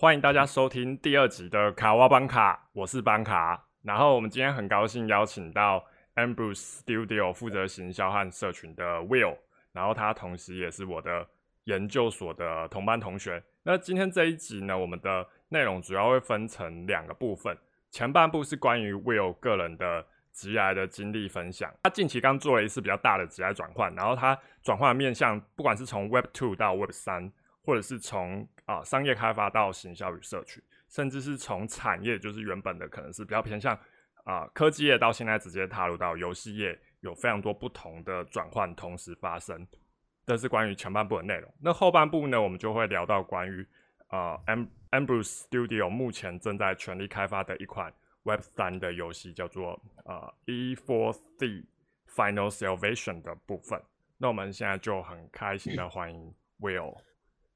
欢迎大家收听第二集的卡哇邦卡，我是邦卡。然后我们今天很高兴邀请到 Ambrose Studio 负责行销和社群的 Will，然后他同时也是我的研究所的同班同学。那今天这一集呢，我们的内容主要会分成两个部分，前半部是关于 Will 个人的职业的经历分享。他近期刚做了一次比较大的职业转换，然后他转换面向，不管是从 Web Two 到 Web 三。或者是从啊商业开发到行销与社群，甚至是从产业，就是原本的可能是比较偏向啊科技业，到现在直接踏入到游戏业，有非常多不同的转换同时发生。这是关于前半部的内容。那后半部呢，我们就会聊到关于啊 Am Ambrose Studio 目前正在全力开发的一款 Web 三的游戏，叫做啊 E4C Final Salvation 的部分。那我们现在就很开心的欢迎 Will。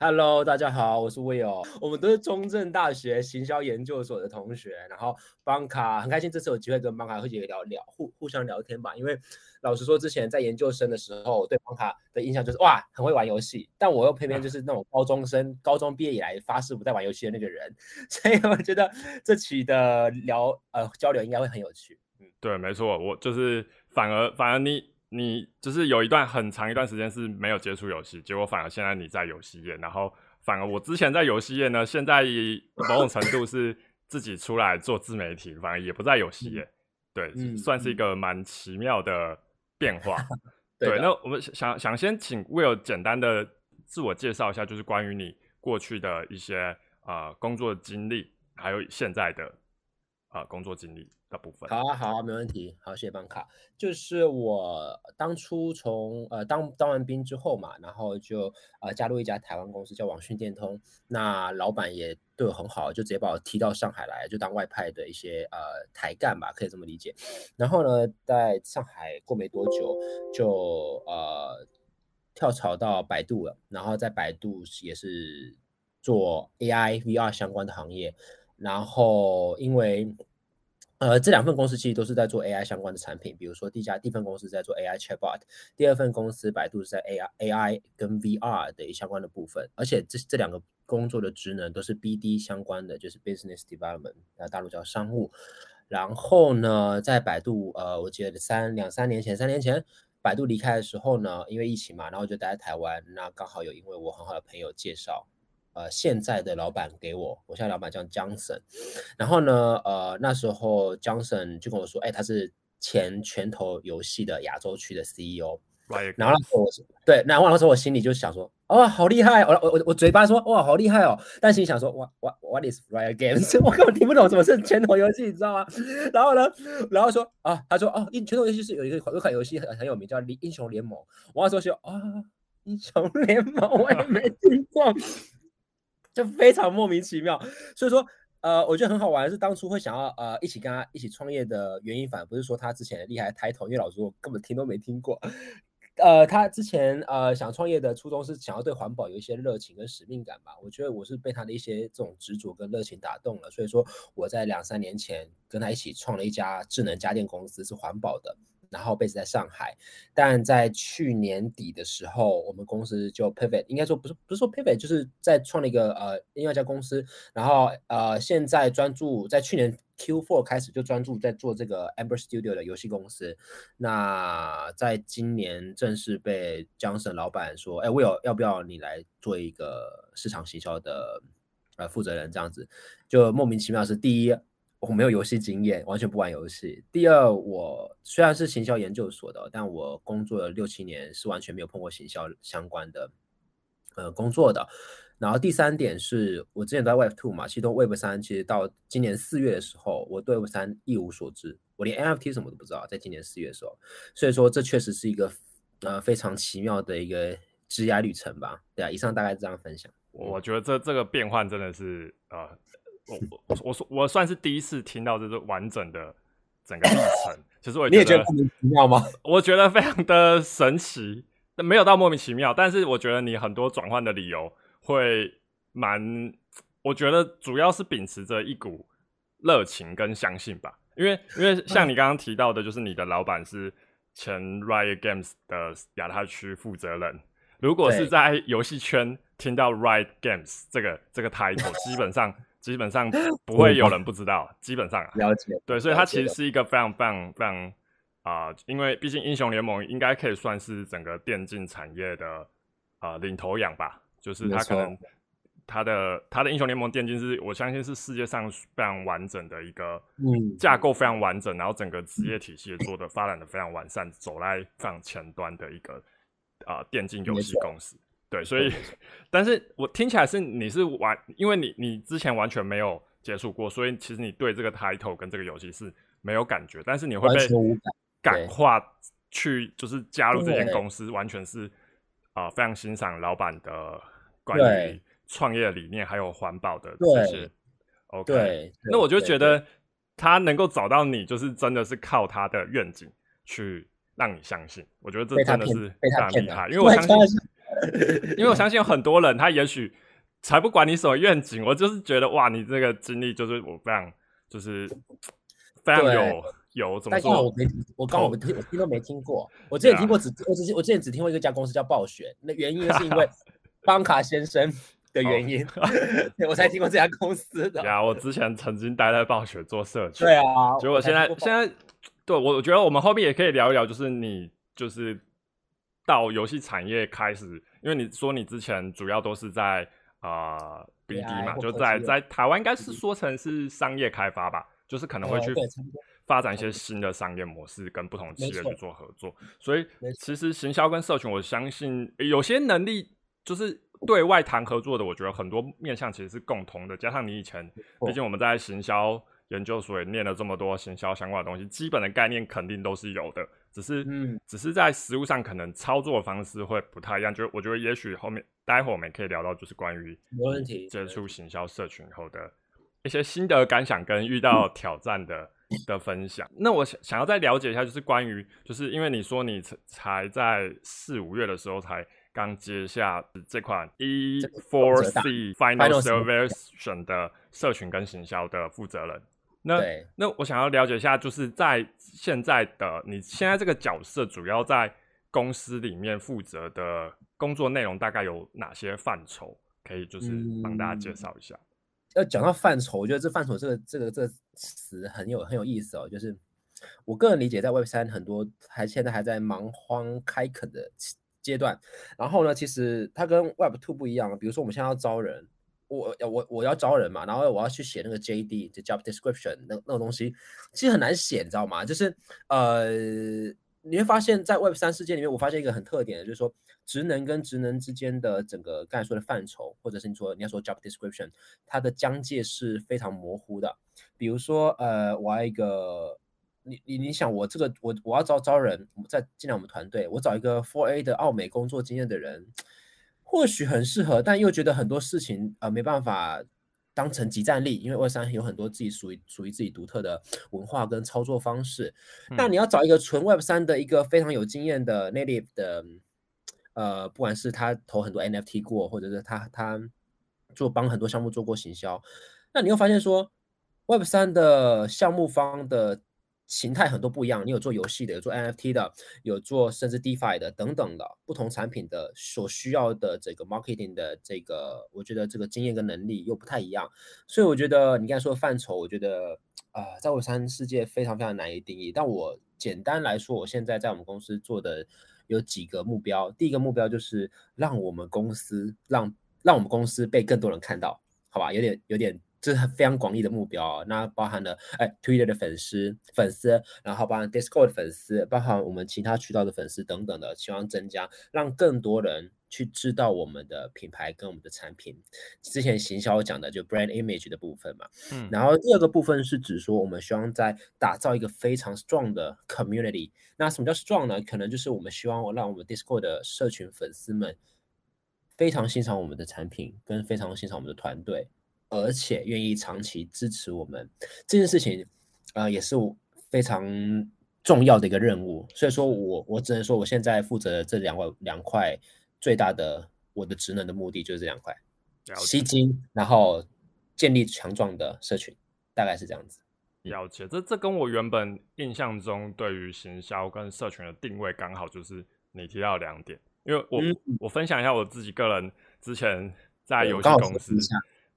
Hello，大家好，我是 Will，我们都是中正大学行销研究所的同学，然后邦卡很开心这次有机会跟邦卡和姐聊聊，互互相聊天吧。因为老实说，之前在研究生的时候，对邦卡的印象就是哇，很会玩游戏，但我又偏偏就是那种高中生，高中毕业以来发誓不再玩游戏的那个人，所以我觉得这期的聊呃交流应该会很有趣。嗯，对，没错，我就是反而反而你。你就是有一段很长一段时间是没有接触游戏，结果反而现在你在游戏业，然后反而我之前在游戏业呢，现在某种程度是自己出来做自媒体，反而也不在游戏业，对，算是一个蛮奇妙的变化。对，那我们想想先请 Will 简单的自我介绍一下，就是关于你过去的一些啊工作经历，还有现在的啊工作经历。部分好啊，好啊，没问题。好，谢谢邦卡。就是我当初从呃当当完兵之后嘛，然后就呃加入一家台湾公司叫网讯电通。那老板也对我很好，就直接把我踢到上海来，就当外派的一些呃台干吧，可以这么理解。然后呢，在上海过没多久，就呃跳槽到百度了。然后在百度也是做 AI VR 相关的行业。然后因为呃，这两份公司其实都是在做 AI 相关的产品，比如说第一家第一份公司在做 AI Chatbot，第二份公司百度是在 AI AI 跟 VR 的相关的部分，而且这这两个工作的职能都是 BD 相关的，就是 Business Development，那大陆叫商务。然后呢，在百度，呃，我记得三两三年前，三年前百度离开的时候呢，因为疫情嘛，然后就待在台湾，那刚好有因为我很好的朋友介绍。呃，现在的老板给我，我现在老板叫 Johnson，，然后呢，呃，那时候 Johnson 就跟我说，哎，他是前拳头游戏的亚洲区的 CEO，然后那时候我对，然后那时候我心里就想说，哦，好厉害，我我我我嘴巴说，哇，好厉害哦，但心里想说，哇，what what is Riot Games？我根本听不懂什么是拳头游戏，你知道吗？然后呢，然后说啊，他说哦，拳头游戏是有一个有款游戏很很有名，叫英雄联盟。我那时候说啊，英雄联盟我也没听过。就非常莫名其妙，所以说，呃，我觉得很好玩，是当初会想要呃一起跟他一起创业的原因，反而不是说他之前厉害抬头，因为老实说根本听都没听过。呃，他之前呃想创业的初衷是想要对环保有一些热情跟使命感吧。我觉得我是被他的一些这种执着跟热情打动了，所以说我在两三年前跟他一起创了一家智能家电公司，是环保的。然后 base 在上海，但在去年底的时候，我们公司就 pivot，应该说不是不是说 pivot，就是在创了一个呃另外一家公司，然后呃现在专注在去年 Q4 开始就专注在做这个 Amber Studio 的游戏公司。那在今年正式被江省老板说，哎，Will 要不要你来做一个市场行销的呃负责人？这样子就莫名其妙是第一。我没有游戏经验，完全不玩游戏。第二，我虽然是行销研究所的，但我工作了六七年，是完全没有碰过行销相关的呃工作的。然后第三点是我之前在 Web Two 嘛，其中 Web 三其实到今年四月的时候，我对 Web 三一无所知，我连 NFT 什么都不知道。在今年四月的时候，所以说这确实是一个呃非常奇妙的一个职业旅程吧。对啊，以上大概这样分享。我觉得这这个变换真的是呃。我我我说我算是第一次听到这是完整的整个历程，其实我你也觉得莫名其妙吗？我觉得非常的神奇，没有到莫名其妙，但是我觉得你很多转换的理由会蛮，我觉得主要是秉持着一股热情跟相信吧，因为因为 像你刚刚提到的，就是你的老板是前 Riot Games 的亚太区负责人，如果是在游戏圈听到 Right Games 这个这个 title，基本上基本上 不会有人不知道，基本上了解。对，所以它其实是一个非常非常非常啊，因为毕竟英雄联盟应该可以算是整个电竞产业的啊领头羊吧，就是它可能。它的它的英雄联盟电竞是我相信是世界上非常完整的一个嗯架构，非常完整，然后整个职业体系也做的发展的非常完善，走在非常前端的一个啊电竞游戏公司。对，所以，但是我听起来是你是完，因为你你之前完全没有接触过，所以其实你对这个 title 跟这个游戏是没有感觉，但是你会被感化去就是加入这间公司，完全是啊非常欣赏老板的关于。创业理念还有环保的这些，OK，那我就觉得他能够找到你，就是真的是靠他的愿景去让你相信。我觉得这真的是非常厉害，因为我相信，因为我相信有很多人，他也许才不管你什么愿景，我就是觉得哇，你这个经历就是我非常就是非常有有怎么说？我没我刚我听我听都没听过，我之前听过只我只我之前只听过一个家公司叫暴雪，那原因是因为 邦卡先生。的原因，我才听过这家公司的。呀，我之前曾经待在暴雪做社区。对啊，结果现在现在，对我我觉得我们后面也可以聊一聊，就是你就是到游戏产业开始，因为你说你之前主要都是在啊 BD 嘛，就在在台湾应该是说成是商业开发吧，就是可能会去发展一些新的商业模式，跟不同企业去做合作。所以其实行销跟社群，我相信有些能力就是。对外谈合作的，我觉得很多面向其实是共同的。加上你以前，毕竟我们在行销研究所也念了这么多行销相关的东西，基本的概念肯定都是有的。只是，嗯，只是在实物上可能操作方式会不太一样。就我觉得，也许后面待会我们可以聊到，就是关于没问题接触行销社群后的一些心得感想跟遇到挑战的 的分享。那我想想要再了解一下，就是关于，就是因为你说你才在四五月的时候才。刚接下这款 E Four C Final Service 的社群跟行销的负责人，那那我想要了解一下，就是在现在的你现在这个角色，主要在公司里面负责的工作内容大概有哪些范畴？可以就是帮大家介绍一下。要讲到范畴，我觉得这范畴这个这个这个词很有很有意思哦。就是我个人理解，在 Web 三很多还现在还在蛮荒开垦的。阶段，然后呢，其实它跟 Web Two 不一样。比如说，我们现在要招人，我我我要招人嘛，然后我要去写那个 JD，就 Job Description 那那种东西，其实很难写，你知道吗？就是呃，你会发现在 Web 三世界里面，我发现一个很特点的，就是说职能跟职能之间的整个刚才说的范畴，或者是你说你要说 Job Description，它的疆界是非常模糊的。比如说，呃，我要一个。你你你想我这个我我要招招人再进来我们团队，我找一个 Four A 的澳美工作经验的人，或许很适合，但又觉得很多事情呃没办法当成集战力，因为 Web 三有很多自己属于属于自己独特的文化跟操作方式。那你要找一个纯 Web 三的一个非常有经验的 Native 的，呃，不管是他投很多 NFT 过，或者是他他做帮很多项目做过行销，那你又发现说 Web 三的项目方的。形态很多不一样，你有做游戏的，有做 NFT 的，有做甚至 DeFi 的等等的不同产品的所需要的这个 marketing 的这个，我觉得这个经验跟能力又不太一样，所以我觉得你刚才说的范畴，我觉得啊，在我三世界非常非常难以定义。但我简单来说，我现在在我们公司做的有几个目标，第一个目标就是让我们公司让让我们公司被更多人看到，好吧？有点有点。这是非常广义的目标啊，那包含了哎，Twitter 的粉丝粉丝，然后包含 Discord 的粉丝，包含我们其他渠道的粉丝等等的，希望增加，让更多人去知道我们的品牌跟我们的产品。之前行销讲的就 Brand Image 的部分嘛，嗯，然后第二个部分是指说我们希望在打造一个非常 strong 的 community。那什么叫 strong 呢？可能就是我们希望让我们 Discord 的社群粉丝们非常欣赏我们的产品，跟非常欣赏我们的团队。而且愿意长期支持我们这件事情，呃，也是非常重要的一个任务。所以说我我只能说，我现在负责这两块两块最大的我的职能的目的就是这两块：吸金，然后建立强壮的社群，大概是这样子。了解，这这跟我原本印象中对于行销跟社群的定位刚好就是你提到两点。因为我我分享一下我自己个人。之前在游戏公司，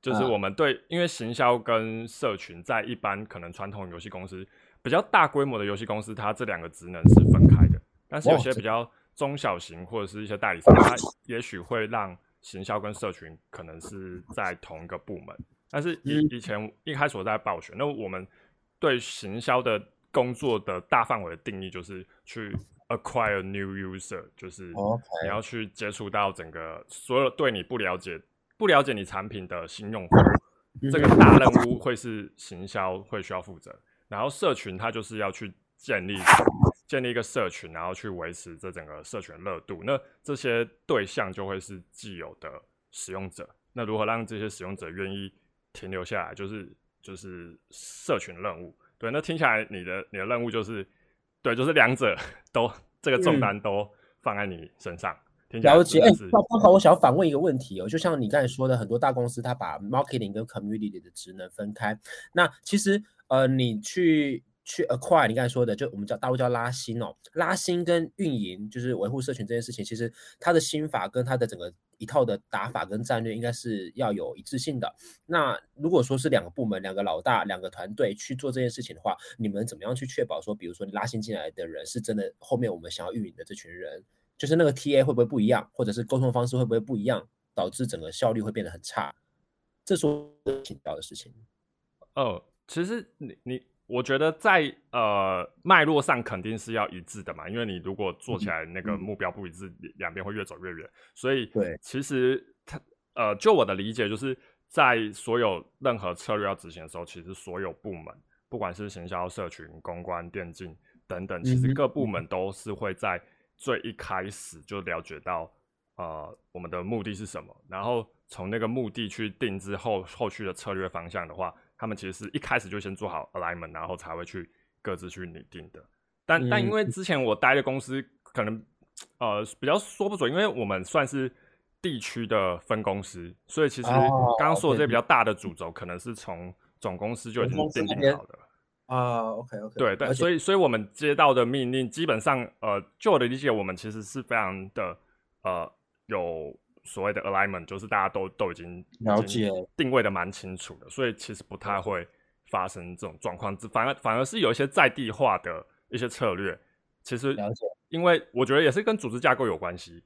就是我们对，因为行销跟社群在一般可能传统游戏公司比较大规模的游戏公司，它这两个职能是分开的。但是有些比较中小型或者是一些代理商，它也许会让行销跟社群可能是在同一个部门。但是以以前一开始我在暴雪，那我们对行销的工作的大范围的定义就是去 acquire new user，就是你要去接触到整个所有对你不了解、不了解你产品的新用户，这个大任务会是行销会需要负责。然后社群它就是要去建立建立一个社群，然后去维持这整个社群热度。那这些对象就会是既有的使用者。那如何让这些使用者愿意？停留下来就是就是社群任务，对，那听起来你的你的任务就是，对，就是两者 都这个重担都放在你身上。了解，哎，那刚好我想要反问一个问题哦，就像你刚才说的，很多大公司它把 marketing 跟 community 的职能分开，那其实呃，你去。去 acquire，你刚才说的，就我们叫大陆叫拉新哦，拉新跟运营，就是维护社群这件事情，其实它的心法跟它的整个一套的打法跟战略，应该是要有一致性的。那如果说是两个部门、两个老大、两个团队去做这件事情的话，你们怎么样去确保说，比如说你拉新进来的人是真的，后面我们想要运营的这群人，就是那个 TA 会不会不一样，或者是沟通方式会不会不一样，导致整个效率会变得很差？这是我请教的事情。哦，其实你你。我觉得在呃脉络上肯定是要一致的嘛，因为你如果做起来那个目标不一致，两边会越走越远。所以，对，其实它呃，就我的理解，就是在所有任何策略要执行的时候，其实所有部门，不管是行销、社群、公关、电竞等等，其实各部门都是会在最一开始就了解到呃我们的目的是什么，然后从那个目的去定制后后续的策略方向的话。他们其实是一开始就先做好 alignment，然后才会去各自去拟定的。但但因为之前我待的公司可能呃比较说不准，因为我们算是地区的分公司，所以其实刚刚说的这些比较大的主轴，可能是从总公司就已经奠定好的啊。OK OK，对对，所以所以我们接到的命令，基本上呃，就我的理解，我们其实是非常的呃有。所谓的 alignment 就是大家都都已经了解定位的蛮清楚的，所以其实不太会发生这种状况。反而反而是有一些在地化的一些策略，其实了解，因为我觉得也是跟组织架构有关系。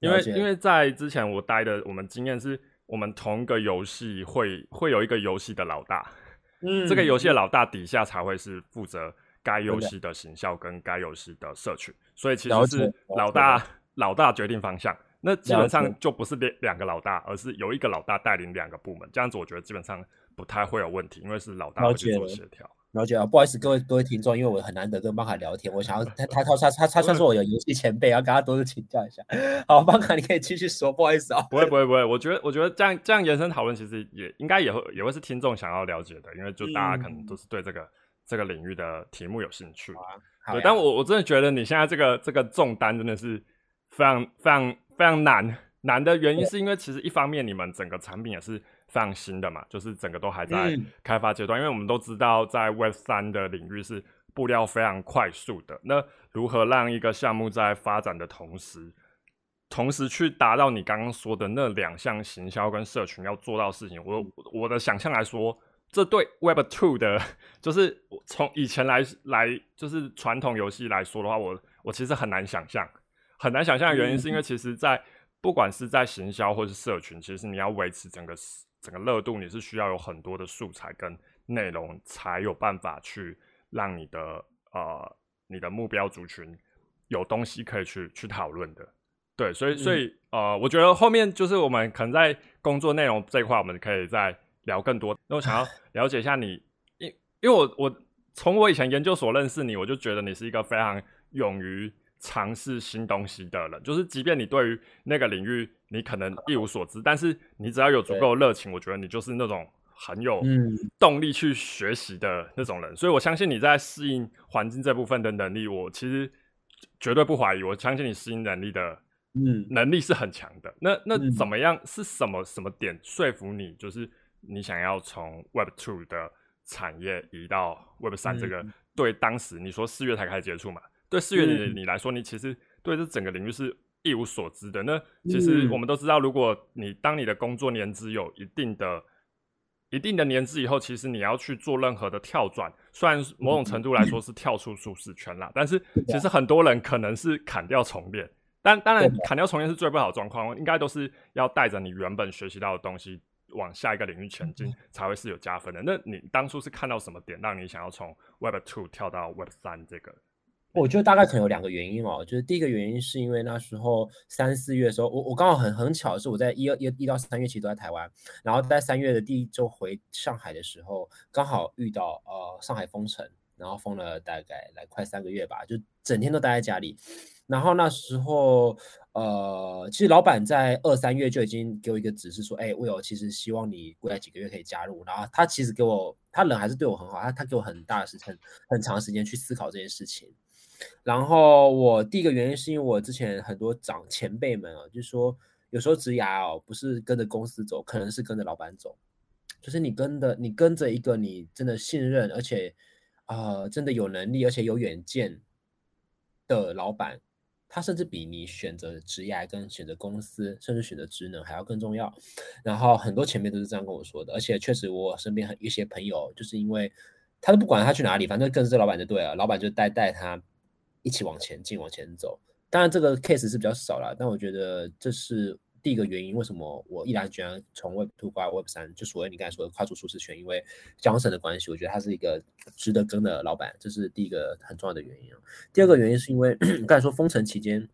因为因为在之前我待的，我们经验是我们同一个游戏会会有一个游戏的老大，嗯，这个游戏的老大底下才会是负责该游戏的行销跟该游戏的社群，所以其实是老大老大决定方向。那基本上就不是两两个老大，而是有一个老大带领两个部门，这样子我觉得基本上不太会有问题，因为是老大会去做协调。了解啊，不好意思各位各位听众，因为我很难得跟邦卡聊天，我想要 他他他他他算是我有游戏前辈，要跟他多多请教一下。好，邦卡你可以继续说，不好意思啊。不会不会不会，我觉得我觉得这样这样延伸讨论，其实也应该也会也会是听众想要了解的，因为就大家可能都是对这个这个领域的题目有兴趣。对，但我我真的觉得你现在这个这个重担真的是非常非常。非常难，难的原因是因为其实一方面你们整个产品也是非常新的嘛，就是整个都还在开发阶段。因为我们都知道，在 Web 三的领域是布料非常快速的。那如何让一个项目在发展的同时，同时去达到你刚刚说的那两项行销跟社群要做到事情？我我的想象来说，这对 Web two 的，就是从以前来来，就是传统游戏来说的话，我我其实很难想象。很难想象的原因是因为，其实，在不管是在行销或是社群，其实你要维持整个整个热度，你是需要有很多的素材跟内容，才有办法去让你的呃你的目标族群有东西可以去去讨论的。对，所以所以呃，我觉得后面就是我们可能在工作内容这一块，我们可以再聊更多。那我想要了解一下你，因因为我我从我以前研究所认识你，我就觉得你是一个非常勇于。尝试新东西的人，就是即便你对于那个领域你可能一无所知，但是你只要有足够热情，我觉得你就是那种很有动力去学习的那种人。所以我相信你在适应环境这部分的能力，我其实绝对不怀疑。我相信你适应能力的，嗯，能力是很强的。那那怎么样？是什么什么点说服你？就是你想要从 Web Two 的产业移到 Web 三这个？对，当时你说四月才开始接触嘛？对四月你你来说，你其实对这整个领域是一无所知的。那其实我们都知道，如果你当你的工作年资有一定的、一定的年资以后，其实你要去做任何的跳转，虽然某种程度来说是跳出舒适圈啦，但是其实很多人可能是砍掉重练。但当然，砍掉重练是最不好的状况，应该都是要带着你原本学习到的东西。往下一个领域前进才会是有加分的。那你当初是看到什么点让你想要从 Web Two 跳到 Web 三这个？我觉得大概可能有两个原因哦。就是第一个原因是因为那时候三四月的时候，我我刚好很很巧的是我在一二一一到三月其实都在台湾，然后在三月的第一周回上海的时候，刚好遇到呃上海封城，然后封了大概来快三个月吧，就整天都待在家里。然后那时候，呃，其实老板在二三月就已经给我一个指示说，哎，我有其实希望你未来几个月可以加入。然后他其实给我，他人还是对我很好，他他给我很大的时间，很长时间去思考这件事情。然后我第一个原因是因为我之前很多长前辈们啊，就是说有时候职涯哦，不是跟着公司走，可能是跟着老板走，就是你跟的，你跟着一个你真的信任，而且啊，真的有能力，而且有远见的老板。他甚至比你选择职业跟选择公司，甚至选择职能还要更重要。然后很多前辈都是这样跟我说的，而且确实我身边很一些朋友，就是因为他都不管他去哪里，反正跟着老板就对了，老板就带带他一起往前进，往前走。当然这个 case 是比较少了，但我觉得这是。第一个原因，为什么我毅然决然从 Web Two 跨 Web 三，就所谓你刚才说的跨出舒适圈，因为江省的关系，我觉得他是一个值得跟的老板，这是第一个很重要的原因。第二个原因是因为 刚才说封城期间，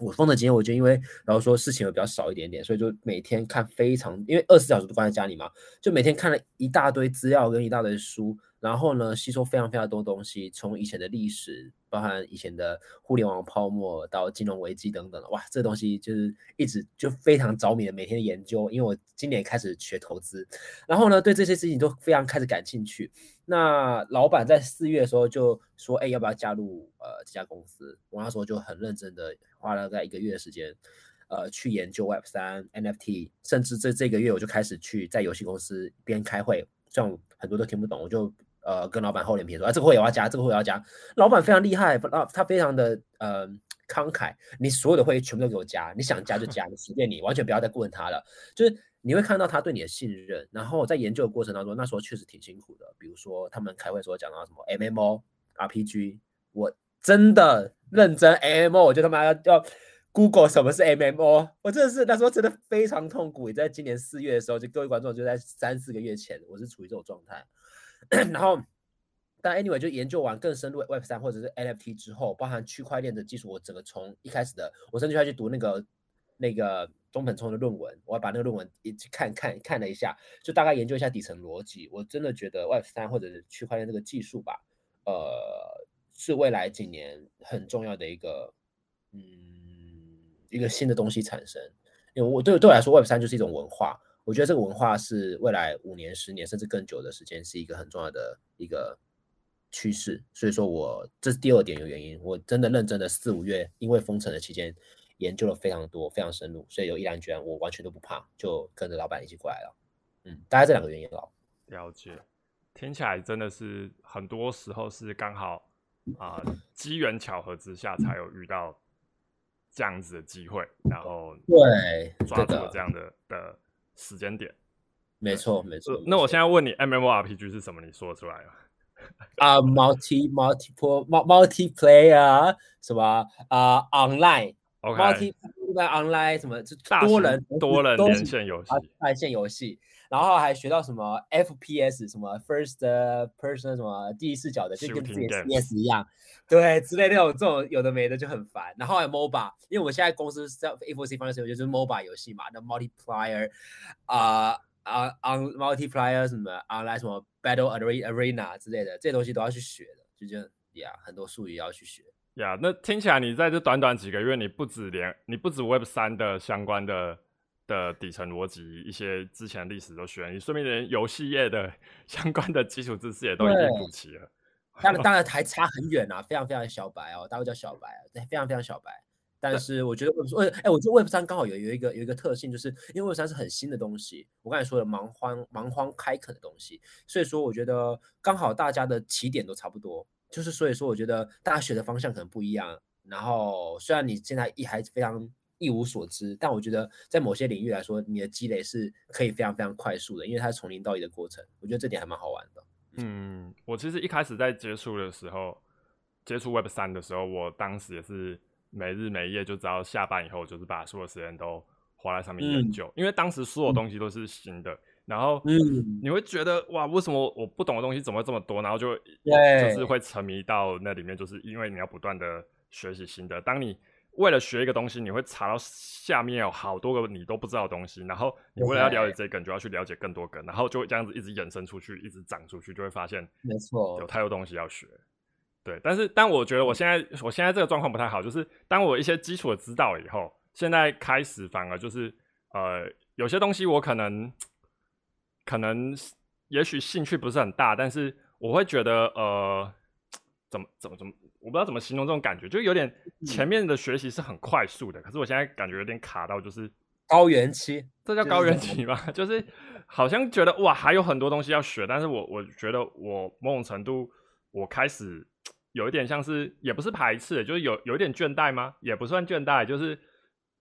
我封城期间，我就因为然后说事情会比较少一点点，所以就每天看非常，因为二十四小时都关在家里嘛，就每天看了一大堆资料跟一大堆书。然后呢，吸收非常非常多东西，从以前的历史，包含以前的互联网泡沫到金融危机等等的，哇，这东西就是一直就非常着迷的，每天研究。因为我今年开始学投资，然后呢，对这些事情都非常开始感兴趣。那老板在四月的时候就说，哎，要不要加入呃这家公司？我那时候就很认真的花了在一个月的时间，呃，去研究 Web 三 NFT，甚至这这个月我就开始去在游戏公司边开会，虽然很多都听不懂，我就。呃，跟老板厚脸皮说，啊，这个会也要加，这个会要加。老板非常厉害，啊，他非常的呃慷慨，你所有的会全部都给我加，你想加就加，随便你，完全不要再问他了。就是你会看到他对你的信任。然后在研究的过程当中，那时候确实挺辛苦的。比如说他们开会时候讲到什么 MMO RPG，我真的认真 MMO，我就他妈要要 Google 什么是 MMO，我真的是那时候真的非常痛苦。也在今年四月的时候，就各位观众就在三四个月前，我是处于这种状态。然后，但 anyway 就研究完更深入 Web 三或者是 NFT 之后，包含区块链的技术，我整个从一开始的，我甚至要去读那个那个中本聪的论文，我要把那个论文一看看看了一下，就大概研究一下底层逻辑。我真的觉得 Web 三或者是区块链这个技术吧，呃，是未来几年很重要的一个，嗯，一个新的东西产生。因为我对对我来说，Web 三就是一种文化。我觉得这个文化是未来五年、十年甚至更久的时间，是一个很重要的一个趋势。所以说我这是第二点有原因，我真的认真的四五月，因为封城的期间研究了非常多、非常深入，所以有毅然决然，我完全都不怕，就跟着老板一起过来了。嗯，大概这两个原因了。了解，听起来真的是很多时候是刚好啊机缘巧合之下才有遇到这样子的机会，然后对抓住这样的的。时间点，没错没错。那我现在问你，MMORPG 是什么？你说出来啊。啊，multi multiple multiplayer 什么啊？online，multi online 什么就？多人多人连线游戏，在线游戏。然后还学到什么 FPS 什么 first person 什么第一视角的，就跟 CS 一样，对，之类那种这种有的没的就很烦。然后还有 MOBA，因为我们现在公司在 A4C 方面是就是 MOBA 游戏嘛，那 multiplayer 啊啊 on multiplayer 什么 online 什么 battle arena 之类的，这些东西都要去学的，就这样呀，很多术语要去学。呀，那听起来你在这短短几个月，你不止连你不止 Web 三的相关的。的底层逻辑，一些之前历史都学，你顺便连游戏业的 相关的基础知识也都已经补齐了。当然，当然 还差很远啊，非常非常小白哦，大概叫小白，对，非常非常小白。但是我觉得，我哎，我觉得 Web 三刚好有有一个有一个特性，就是因为 Web 三是很新的东西，我刚才说的蛮荒蛮荒开垦的东西，所以说我觉得刚好大家的起点都差不多，就是所以说我觉得大家学的方向可能不一样。然后虽然你现在一还非常一无所知。但我觉得在某些领域来说，你的积累是可以非常非常快速的，因为它是从零到一的过程。我觉得这点还蛮好玩的。嗯，我其实一开始在接触的时候，接触 Web 三的时候，我当时也是没日没夜，就只要下班以后就是把所有时间都花在上面研究，因为当时所有东西都是新的。然后，嗯，你会觉得哇，为什么我不懂的东西怎么会这么多？然后就就是会沉迷到那里面，就是因为你要不断的学习新的。当你为了学一个东西，你会查到下面有好多个你都不知道的东西，然后你为了要了解这个，你就要去了解更多个，然后就会这样子一直延伸出去，一直长出去，就会发现没错，有太多东西要学。对，但是但我觉得我现在我现在这个状况不太好，就是当我一些基础的知道以后，现在开始反而就是呃，有些东西我可能。可能也许兴趣不是很大，但是我会觉得呃，怎么怎么怎么，我不知道怎么形容这种感觉，就有点前面的学习是很快速的，可是我现在感觉有点卡到，就是高原期，这叫高原期吧？就是好像觉得哇，还有很多东西要学，但是我我觉得我某种程度我开始有一点像是，也不是排斥，就是有有一点倦怠吗？也不算倦怠，就是。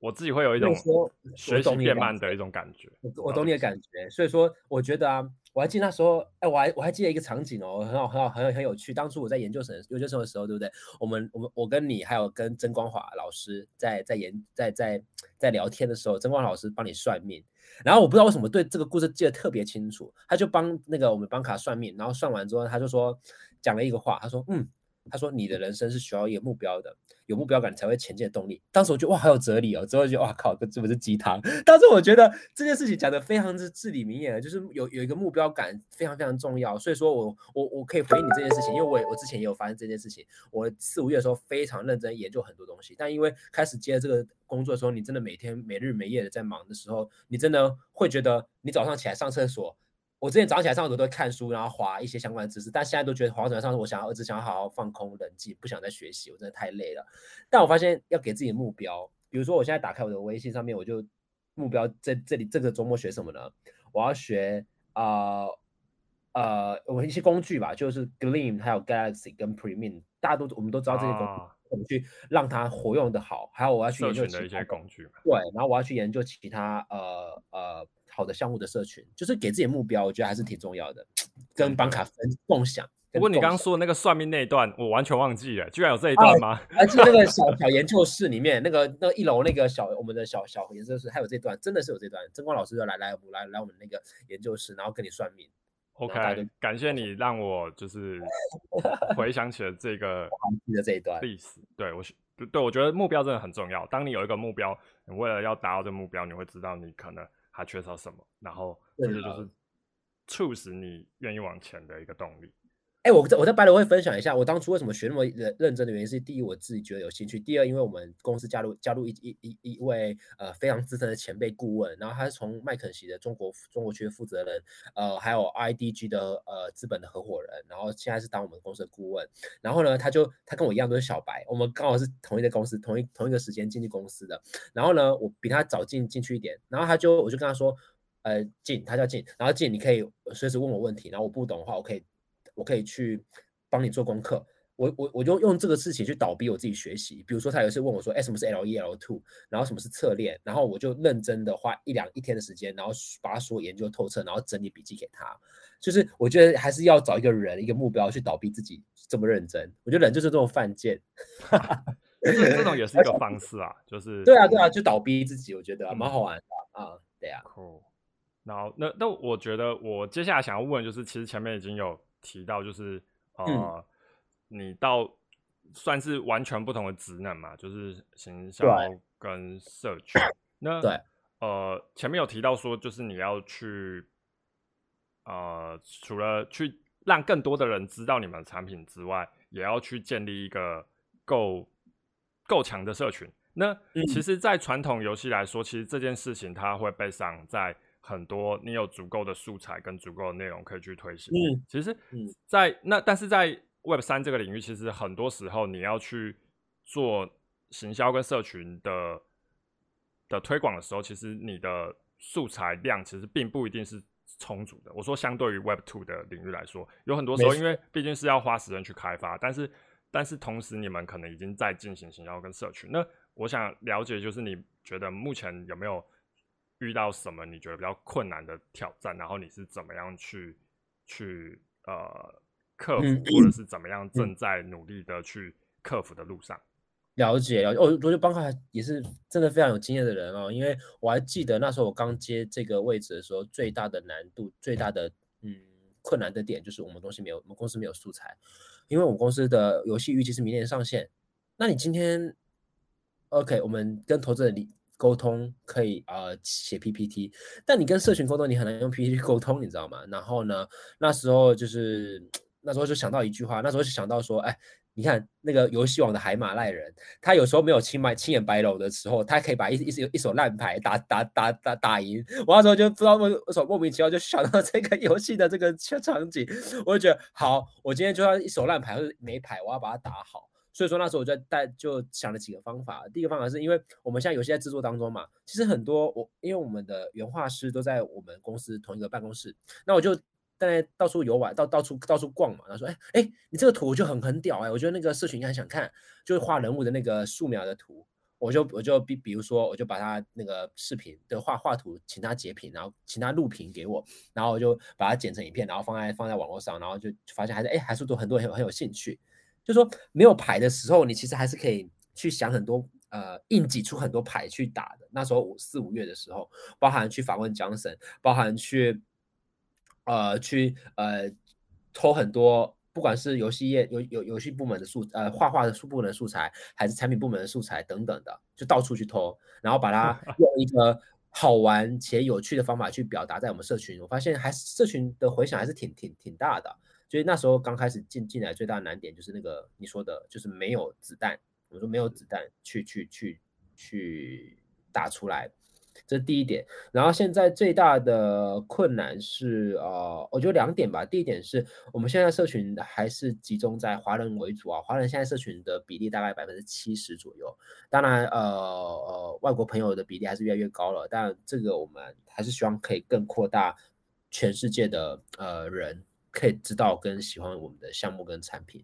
我自己会有一种学习变慢的一种感觉，我懂你的感觉，所以说我觉得啊，我还记得那时候，哎，我还我还记得一个场景哦，很好很好很很有趣。当初我在研究生研究生的时候，对不对？我们我们我跟你还有跟曾光华老师在在研在在在聊天的时候，曾光华老师帮你算命，然后我不知道为什么对这个故事记得特别清楚，他就帮那个我们帮卡算命，然后算完之后他就说讲了一个话，他说嗯。他说：“你的人生是需要一个目标的，有目标感才会前进的动力。”当时我觉得哇，好有哲理哦！之后就哇靠，这不是鸡汤。当时我觉得这件事情讲的非常之至理名言，就是有有一个目标感非常非常重要。所以说我我我可以回应你这件事情，因为我我之前也有发生这件事情。我四五月的时候非常认真研究很多东西，但因为开始接这个工作的时候，你真的每天没日没夜的在忙的时候，你真的会觉得你早上起来上厕所。我之前早上起来上厕所都会看书，然后划一些相关的知识，但现在都觉得划手上我想要儿子想要好好放空冷静，不想再学习，我真的太累了。但我发现要给自己目标，比如说我现在打开我的微信上面，我就目标在这里，这个周末学什么呢？我要学啊呃，我一些工具吧，就是 Gleam 还有 Galaxy 跟 Premium，大家都我们都知道这些工具怎么去让它活用的好，还有我要去研究的一些工具，对，然后我要去研究其他呃呃。好的项目的社群，就是给自己目标，我觉得还是挺重要的，跟 bank 卡分共享。不过你刚刚说的那个算命那一段，我完全忘记了，居然有这一段吗？还是那个小小研究室里面，那个那一楼那个小我们的小小研究室，还有这段，真的是有这段。曾光老师就来来来来我们那个研究室，然后跟你算命。OK，感谢你让我就是 回想起了这个记得这一段历史。对我对我觉得目标真的很重要。当你有一个目标，你为了要达到这个目标，你会知道你可能。还缺少什么？然后这个就是促使你愿意往前的一个动力。哎，我在我在白楼会分享一下，我当初为什么学那么认认真的原因是：第一，我自己觉得有兴趣；第二，因为我们公司加入加入一一一一位呃非常资深的前辈顾问，然后他是从麦肯锡的中国中国区的负责人，呃，还有 IDG 的呃资本的合伙人，然后现在是当我们公司的顾问。然后呢，他就他跟我一样都是小白，我们刚好是同一个公司，同一同一个时间进去公司的。然后呢，我比他早进进去一点，然后他就我就跟他说，呃，进，他叫进，然后进你可以随时问我问题，然后我不懂的话，我可以。我可以去帮你做功课，我我我就用这个事情去倒逼我自己学习。比如说，他有一次问我说：“哎，什么是 L 一 L two？然后什么是侧链？”然后我就认真的花一两一天的时间，然后把它所有研究透彻，然后整理笔记给他。就是我觉得还是要找一个人一个目标去倒逼自己这么认真。我觉得人就是这种犯贱，这这种也是一个方式啊，就 是对啊对啊，就倒逼自己，我觉得蛮好玩的啊，对啊。然后那那我觉得我接下来想要问就是，其实前面已经有。提到就是呃，你到算是完全不同的职能嘛，就是行销跟社 群。那对呃，前面有提到说，就是你要去呃，除了去让更多的人知道你们的产品之外，也要去建立一个够够强的社群。那其实，在传统游戏来说，其实这件事情它会被上在。很多，你有足够的素材跟足够的内容可以去推行。嗯，其实，在那，但是在 Web 三这个领域，其实很多时候你要去做行销跟社群的的推广的时候，其实你的素材量其实并不一定是充足的。我说，相对于 Web two 的领域来说，有很多时候，因为毕竟是要花时间去开发，但是，但是同时你们可能已经在进行行销跟社群。那我想了解，就是你觉得目前有没有遇到什么你觉得比较困难的挑战？然后你是怎么样去去呃克服，或者是怎么样正在努力的去克服的路上？了解了解，我我觉得邦卡也是真的非常有经验的人哦，因为我还记得那时候我刚接这个位置的时候，最大的难度、最大的嗯困难的点就是我们东西没有，我们公司没有素材，因为我们公司的游戏预计是明年上线。那你今天，OK，我们跟投资人沟通可以呃写 PPT，但你跟社群沟通，你很难用 PPT 沟通，你知道吗？然后呢，那时候就是那时候就想到一句话，那时候就想到说，哎。你看那个游戏王的海马赖人，他有时候没有青白青眼白龙的时候，他可以把一一手一手烂牌打打打打打赢。我那时候就不知道为什么莫名其妙就想到这个游戏的这个场景，我就觉得好，我今天就要一手烂牌或者没牌，我要把它打好。所以说那时候我就带就想了几个方法。第一个方法是因为我们现在游戏在制作当中嘛，其实很多我因为我们的原画师都在我们公司同一个办公室，那我就。在到处游玩，到到处到处逛嘛。他说：“哎哎，你这个图就很很屌哎，我觉得那个社群应该想看，就是画人物的那个素描的图。我就我就比比如说，我就把他那个视频的画画图，请他截屏，然后请他录屏给我，然后我就把它剪成影片，然后放在放在网络上，然后就发现还是哎还是都很多人很很有兴趣。就说没有牌的时候，你其实还是可以去想很多呃硬挤出很多牌去打的。那时候五四五月的时候，包含去访问江省，包含去。呃，去呃偷很多，不管是游戏业游游游戏部门的素呃画画的素部门的素材，还是产品部门的素材等等的，就到处去偷，然后把它 用一个好玩且有趣的方法去表达在我们社群。我发现还是社群的回响还是挺挺挺大的。所以那时候刚开始进进来最大的难点就是那个你说的，就是没有子弹。我说没有子弹去去去去打出来。这是第一点，然后现在最大的困难是，呃，我觉得两点吧。第一点是我们现在社群还是集中在华人为主啊，华人现在社群的比例大概百分之七十左右。当然，呃呃，外国朋友的比例还是越来越高了，但这个我们还是希望可以更扩大全世界的呃人可以知道跟喜欢我们的项目跟产品。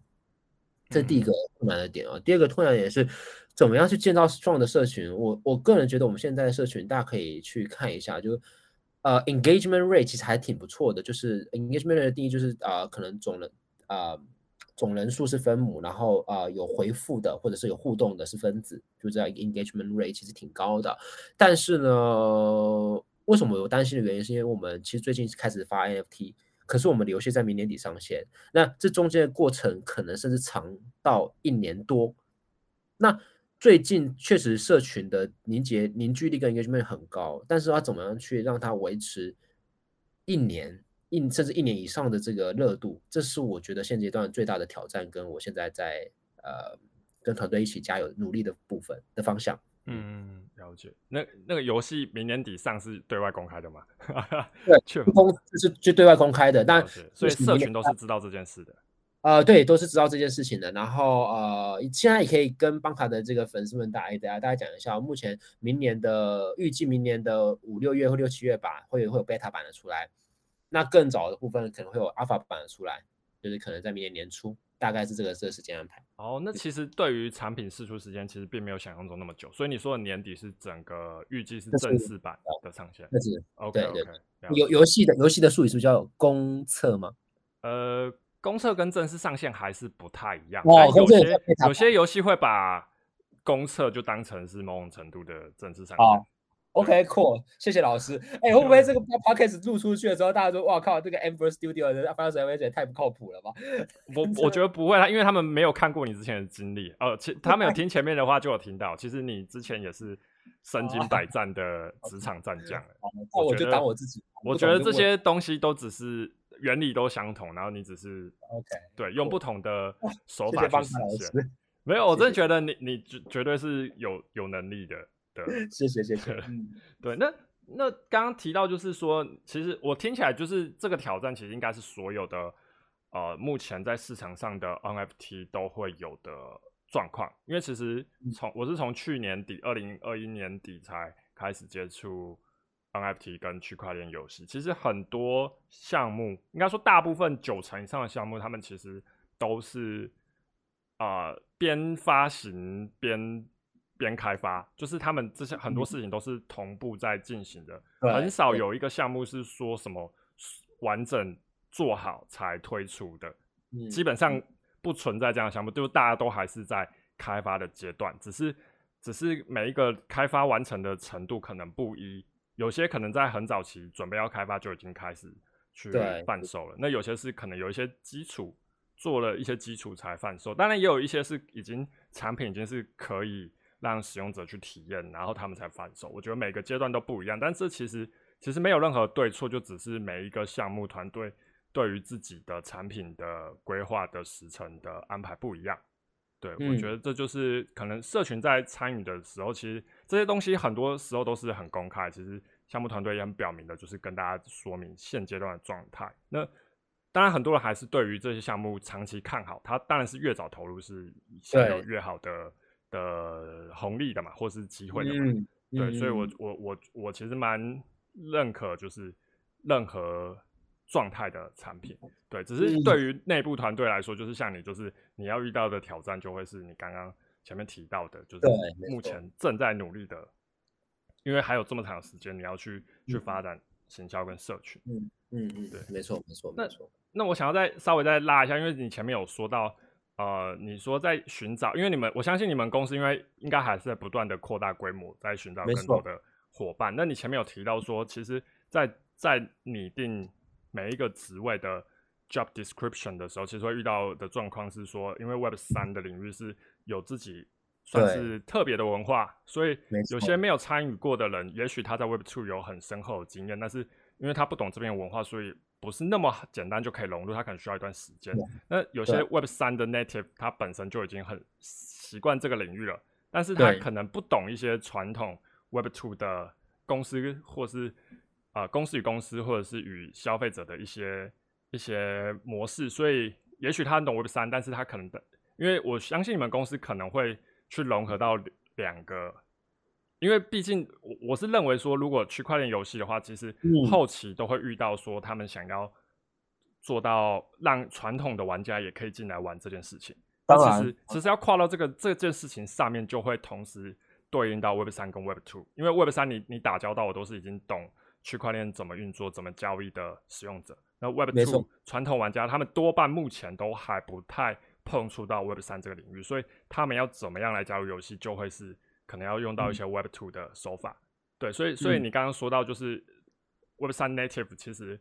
这第一个困难的点啊，第二个困难也是怎么样去建造 strong 的社群。我我个人觉得我们现在的社群大家可以去看一下，就呃 engagement rate 其实还挺不错的。就是 engagement rate 的定义就是啊，可能总人啊总人数是分母，然后啊有回复的或者是有互动的是分子，就这样 engagement rate 其实挺高的。但是呢，为什么我担心的原因是因为我们其实最近开始发 NFT。可是我们的游戏在明年底上线，那这中间的过程可能甚至长到一年多。那最近确实社群的凝结凝聚力跟 engagement 很高，但是要怎么样去让它维持一年、一甚至一年以上的这个热度，这是我觉得现阶段最大的挑战，跟我现在在呃跟团队一起加油努力的部分的方向。嗯，了解。那那个游戏明年底上是对外公开的吗？对，确公是就对外公开的，但所以社群都是知道这件事的。呃，对，都是知道这件事情的。然后呃，现在也可以跟邦卡的这个粉丝们大家大家讲一下，目前明年的预计明年的五六月或六七月吧，会会有 beta 版的出来。那更早的部分可能会有 alpha 版的出来，就是可能在明年年初。大概是这个这个时间安排。哦，那其实对于产品试出时间，其实并没有想象中那么久。所以你说的年底是整个预计是正式版的上线。那是 OK OK。游游戏的游戏的术语是不是叫公测吗？呃，公测跟正式上线还是不太一样。哦，有些有些游戏会把公测就当成是某种程度的正式上线。OK，cool，谢谢老师。哎，会不会这个 podcast 录出去的时候，大家说哇靠，这个 Amber Studio 的 f i r s LV 也太不靠谱了吧？我我觉得不会啦，因为他们没有看过你之前的经历。哦，其他们有听前面的话就有听到，其实你之前也是身经百战的 职场战将。那我就当我自己。我觉得这些东西都只是原理都相同，然后你只是 OK，对，用不同的 手法去实现。没有，我真的觉得你你绝绝对是有有能力的。谢谢谢谢。对，那那刚刚提到就是说，其实我听起来就是这个挑战，其实应该是所有的呃目前在市场上的 NFT 都会有的状况。因为其实从我是从去年底二零二一年底才开始接触 NFT 跟区块链游戏，其实很多项目，应该说大部分九成以上的项目，他们其实都是啊边发行边。边开发，就是他们这些很多事情都是同步在进行的，对很少有一个项目是说什么完整做好才推出的，嗯基本上不存在这样的项目，就是大家都还是在开发的阶段，只是只是每一个开发完成的程度可能不一，有些可能在很早期准备要开发就已经开始去对贩售了，那有些是可能有一些基础做了一些基础才贩售，当然也有一些是已经产品已经是可以让使用者去体验，然后他们才贩售。我觉得每个阶段都不一样，但这其实其实没有任何对错，就只是每一个项目团队对于自己的产品的规划的时程的安排不一样。对，我嗯觉得这就是可能社群在参与的时候，其实这些东西很多时候都是很公开。其实项目团队也很表明的，就是跟大家说明现阶段的状态。那当然，很多人还是对于这些项目长期看好，他当然是越早投入是享有越好的的红利的嘛，或是机会的嘛。嗯，对，所以我嗯我我我其实蛮认可，就是任何状态的产品。对，只是嗯对于内部团队来说，就是像你，就是你要遇到的挑战，就会是你刚刚前面提到的，就是目前正在努力的，因为还有这么长时间，你要去去嗯发展行销跟社群。嗯嗯嗯，对没错没错那没错，那我想要再稍微再拉一下，因为你前面有说到，呃，你说在寻找，因为你们我相信你们公司因为应该还是在不断的扩大规模，在寻找更多的伙伴。那你前面有提到说，其实在，在拟定每一个职位的 job description 的时候，其实会遇到的状况是说，因为 Web 三的领域是有自己算是特别的文化，所以有些没有参与过的人，也许他在 Web two 有很深厚的经验，但是因为他不懂这边的文化，所以不是那么简单就可以融入，它可能需要一段时间。那有些 Web 三的 native，它本身就已经很习惯这个领域了，但是他可能不懂一些传统 Web two 的公司或是啊、呃公司与公司或者是与消费者的一些一些模式，所以也许他懂 Web 三，但是他可能的，因为我相信你们公司可能会去融合到两个。因为毕竟我我是认为说，如果区块链游戏的话，其实嗯后期都会遇到说他们想要做到让传统的玩家也可以进来玩这件事情。那当然其实其实要跨到这个这件事情上面，就会同时对应到 Web 三跟 Web two，因为 Web 三你你打交道的都是已经懂区块链怎么运作、怎么交易的使用者。那 Web two 传统玩家他们多半目前都还不太碰触到 Web 三这个领域，所以他们要怎么样来加入游戏，就会是可能要用到一些 Web two 的手法。对，所以所以嗯你刚刚说到就是 Web 三 native，其实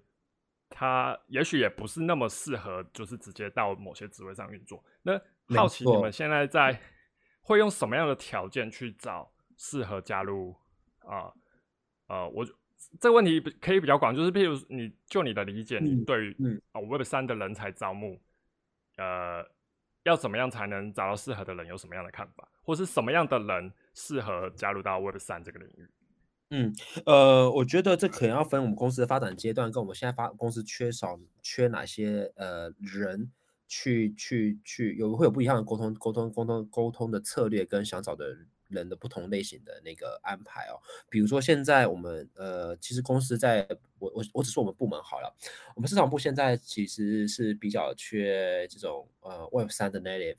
它也许也不是那么适合，就是直接到某些职位上运作。那好奇你们现在在会用什么样的条件去找适合加入啊？呃我这个问题可以比较广，就是譬如你就你的理解，你嗯对啊 Web 三的人才招募，呃，要怎么样才能找到适合的人？有什么样的看法，或是什么样的人适合加入到 Web 三这个领域？嗯，呃，我觉得这可能要分我们公司的发展阶段，跟我们现在发公司缺少缺哪些呃人去去去有会有不一样的沟通沟通沟通沟通的策略，跟想找的人的不同类型的那个安排哦。比如说现在我们呃，其实公司在我我我只说我们部门好了，我们市场部现在其实是比较缺这种呃 Web 三的 native。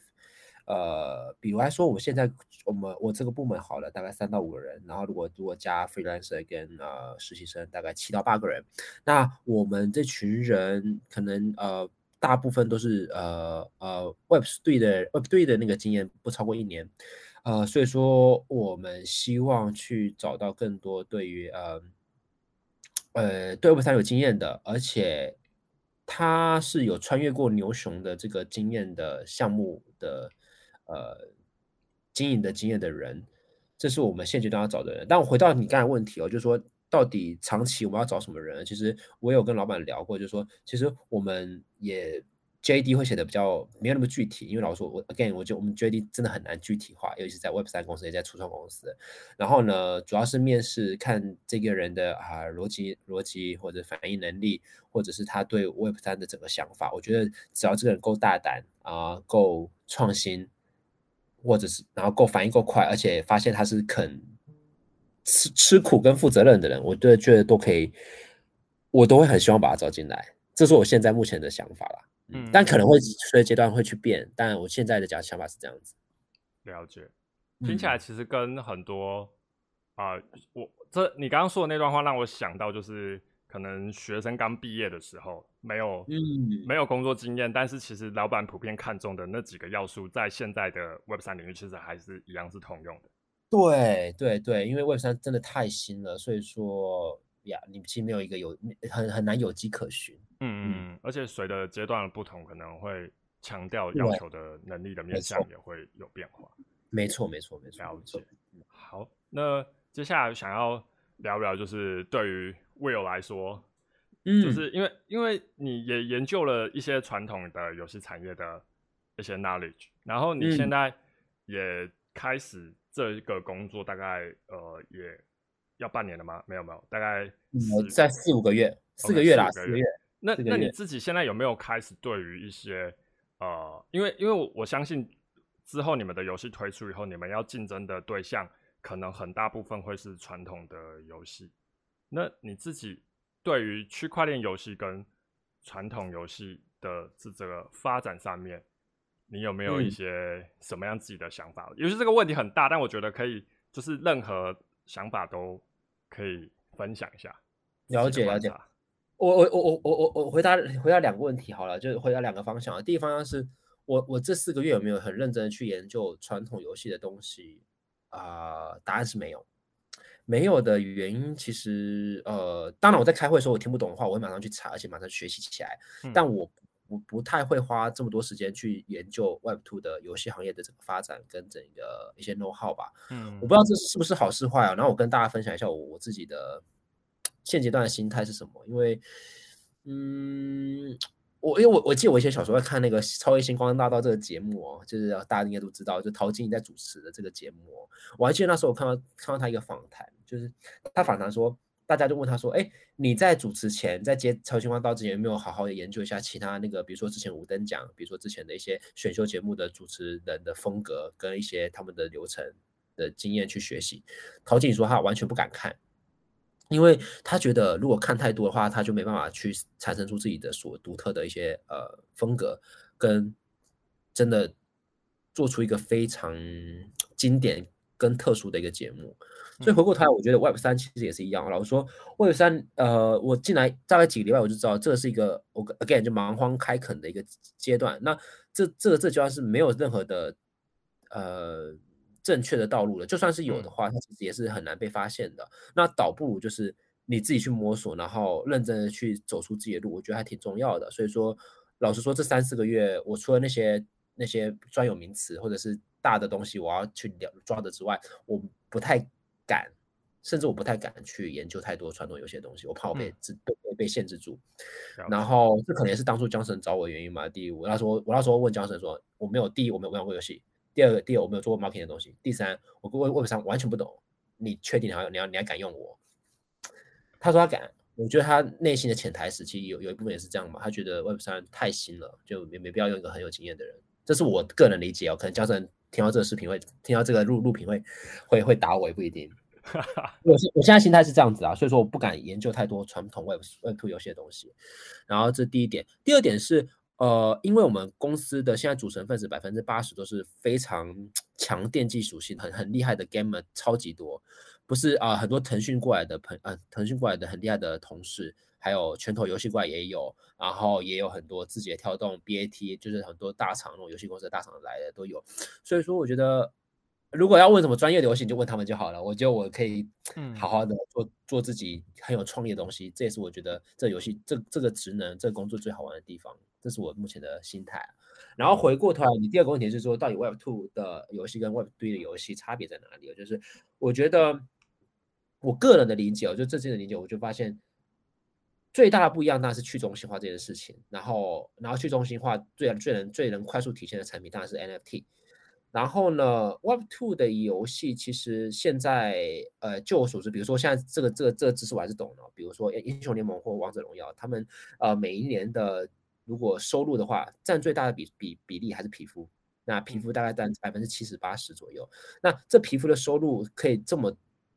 呃，比如来说，我现在我们我这个部门好了，大概三到五个人，然后如果如果加 freelancer 跟呃实习生，大概七到八个人。那我们这群人可能呃大部分都是呃呃 Web 对的 Web 对的那个经验不超过一年，呃，所以说我们希望去找到更多对于呃呃对 Web 三有经验的，而且他是有穿越过牛熊的这个经验的项目的呃经营的经验的人，这是我们现阶段要找的人。但我回到你刚才问题哦，就是说到底长期我们要找什么人？其实我有跟老板聊过，就是说其实我们也 JD 会写的比较没有那么具体，因为老实说，我 again 我觉得我们 JD 真的很难具体化，尤其是在 Web 三公司也在初创公司。然后呢，主要是面试看这个人的啊逻辑逻辑或者反应能力，或者是他对 Web 三的整个想法。我觉得只要这个人够大胆啊、够创新，或者是然后够反应够快，而且发现他是肯吃吃苦跟负责任的人，我觉得觉得都可以，我都会很希望把他招进来。这是我现在目前的想法啦。嗯但可能会随着阶段会去变，但我现在的讲想法是这样子。了解。听起来其实跟很多啊、我这你刚刚说的那段话让我想到，就是可能学生刚毕业的时候没有嗯，没有工作经验，但是其实老板普遍看重的那几个要素，在现在的 Web 三领域其实还是一样是通用的。对对对，因为 Web 三真的太新了，所以说呀，你其实没有一个有很很难有迹可循。嗯嗯，而且随着阶段的不同，可能会强调要求的能力的面向也会有变化。没错，没错，没错，了解。好，那接下来想要聊聊，就是对于 Will 来说，嗯，就是因为因为你也研究了一些传统的游戏产业的一些 knowledge，然后你嗯现在也开始这个工作，大概呃也要半年了吗？没有没有，大概嗯在四五个月，四个月啦，四个月。那那你自己现在有没有开始对于一些呃，因为因为我我相信之后你们的游戏推出以后，你们要竞争的对象可能很大部分会是传统的游戏。那你自己对于区块链游戏跟传统游戏的这这个发展上面，你有没有一嗯些什么样自己的想法？尤其这个问题很大，但我觉得可以，就是任何想法都可以分享一下。了解了解我我我我我我我回答回答两个问题好了，就是回答两个方向啊。第一个方向是我我这四个月有没有很认真的去研究传统游戏的东西啊、答案是没有。没有的原因，其实呃，当然我在开会的时候我听不懂的话，我会马上去查，而且马上学习起来。嗯但我不不太会花这么多时间去研究 Web Two 的游戏行业的整个发展跟整个一些 know how 吧。嗯我不知道这是不是好是坏啊。然后我跟大家分享一下我我自己的现阶段的心态是什么，因为，嗯，我因为我我记得我以前小时候在看那个《超越星光大道》这个节目哦，就是大家应该都知道，就陶晶莹在主持的这个节目哦。我还记得那时候我看到看到他一个访谈，就是他访谈说，大家就问他说，哎，你在主持前，在接《超星光大道》之前，有没有好好的研究一下其他那个，比如说之前五等奖，比如说之前的一些选秀节目的主持人的风格跟一些他们的流程的经验去学习？陶晶莹说他完全不敢看。因为他觉得，如果看太多的话，他就没办法去产生出自己的所独特的一些呃风格，跟真的做出一个非常经典跟特殊的一个节目。所以回过头来，我觉得 Web 三其实也是一样。老实说，Web 三呃，我进来大概几个礼拜，我就知道这是一个我 again 就蛮荒开垦的一个阶段。那这这个这阶段是没有任何的呃正确的道路了，就算是有的话，它其实也是很难被发现的。那倒不如就是你自己去摸索，然后认真的去走出自己的路，我觉得还挺重要的。所以说，老实说，这三四个月，我除了那些那些专有名词或者是大的东西我要去了抓的之外，我不太敢，甚至我不太敢去研究太多传统游戏的东西，我怕我被嗯制被被被限制住。然后这可能也是当初江神找我的原因嘛。第一，我那时候我那时候问江神说，我没有第一我没有玩过游戏，第二个第二我没有做过 marketing 的东西，第三我跟 Web 上完全不懂，你确定你要你要你还敢用我？他说他敢，我觉得他内心的潜台词其实有有一部分也是这样嘛，他觉得 Web 三太新了，就没没必要用一个很有经验的人，这是我个人理解哦。可能江神听到这个视频会听到这个录录屏会会会打我也不一定。我现我现在心态是这样子啊，所以说我不敢研究太多传统 Web Web Two 游戏的东西。然后这第一点，第二点是呃，因为我们公司的现在组成分子百分之八十都是非常强电竞属性、很很厉害的 gamer，超级多。不是啊、很多腾讯过来的朋，呃，腾讯过来的很厉害的同事，还有拳头游戏过来也有，然后也有很多字节跳动、BAT，就是很多大厂那种游戏公司的大厂来的都有。所以说，我觉得如果要问什么专业的游戏，你就问他们就好了。我觉得我可以嗯好好的做做自己很有创意的东西，这也是我觉得这游戏这这个职能这个工作最好玩的地方，这是我目前的心态。然后回过头来，你第二个问题是说，到底 Web Two 的游戏跟 Web Three 的游戏差别在哪里？就是我觉得我个人的理解，哦，就这近的理解，我就发现最大的不一样当然是去中心化这件事情。然后，然后去中心化最最能最能快速体现的产品当然是 NFT。然后呢，Web Two 的游戏其实现在，呃，就我所知，比如说现在这个这个这个知识我还是懂的，比如说英雄联盟或王者荣耀，他们呃每一年的如果收入的话，占最大的比比比例还是皮肤，那皮肤大概占百分之七十八十左右。那这皮肤的收入可以这么，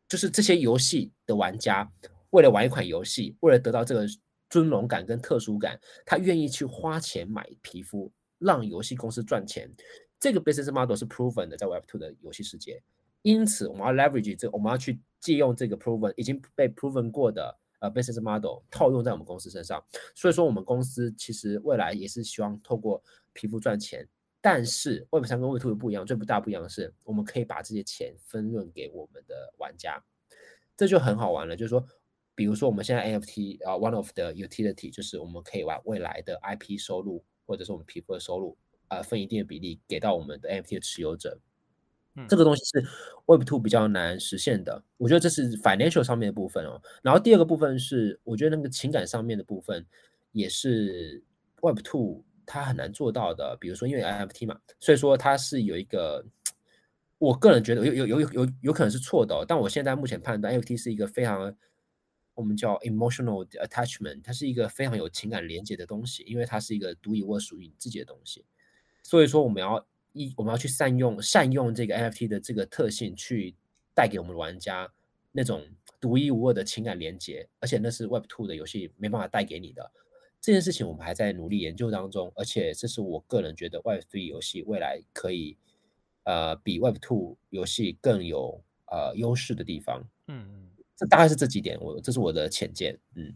就是这些游戏的玩家为了玩一款游戏，为了得到这个尊荣感跟特殊感，他愿意去花钱买皮肤，让游戏公司赚钱。这个 business model 是 proven 的，在 Web Two 的游戏世界，因此我们要 leverage 这，我们要去借用这个 proven 已经被 proven 过的呃 business model 套用在我们公司身上。所以说，我们公司其实未来也是希望透过皮肤赚钱。但是 Web 三跟 Web Two 不一样，最不大不一样的是，我们可以把这些钱分润给我们的玩家，这就很好玩了。就是说，比如说我们现在 NFT 啊，one of the utility 就是我们可以把未来的 IP 收入或者是我们皮肤的收入。呃，分一定的比例给到我们的 NFT 的持有者，这个东西是 Web Two 比较难实现的。我觉得这是 financial 上面的部分哦。然后第二个部分是，我觉得那个情感上面的部分也是 Web Two 它很难做到的。比如说，因为 NFT 嘛，所以说它是有一个，我个人觉得有有有有有可能是错的。但我现在目前判断，NFT 是一个非常我们叫 emotional attachment，它是一个非常有情感连接的东西，因为它是一个独一无二属于你自己的东西。所以说，我们要一我们要去善用善用这个 NFT 的这个特性，去带给我们的玩家那种独一无二的情感连接，而且那是 Web Two 的游戏没办法带给你的。这件事情我们还在努力研究当中，而且这是我个人觉得 Web Three 游戏未来可以呃比 Web Two 游戏更有呃优势的地方。嗯嗯，这大概是这几点，我这是我的浅见。嗯，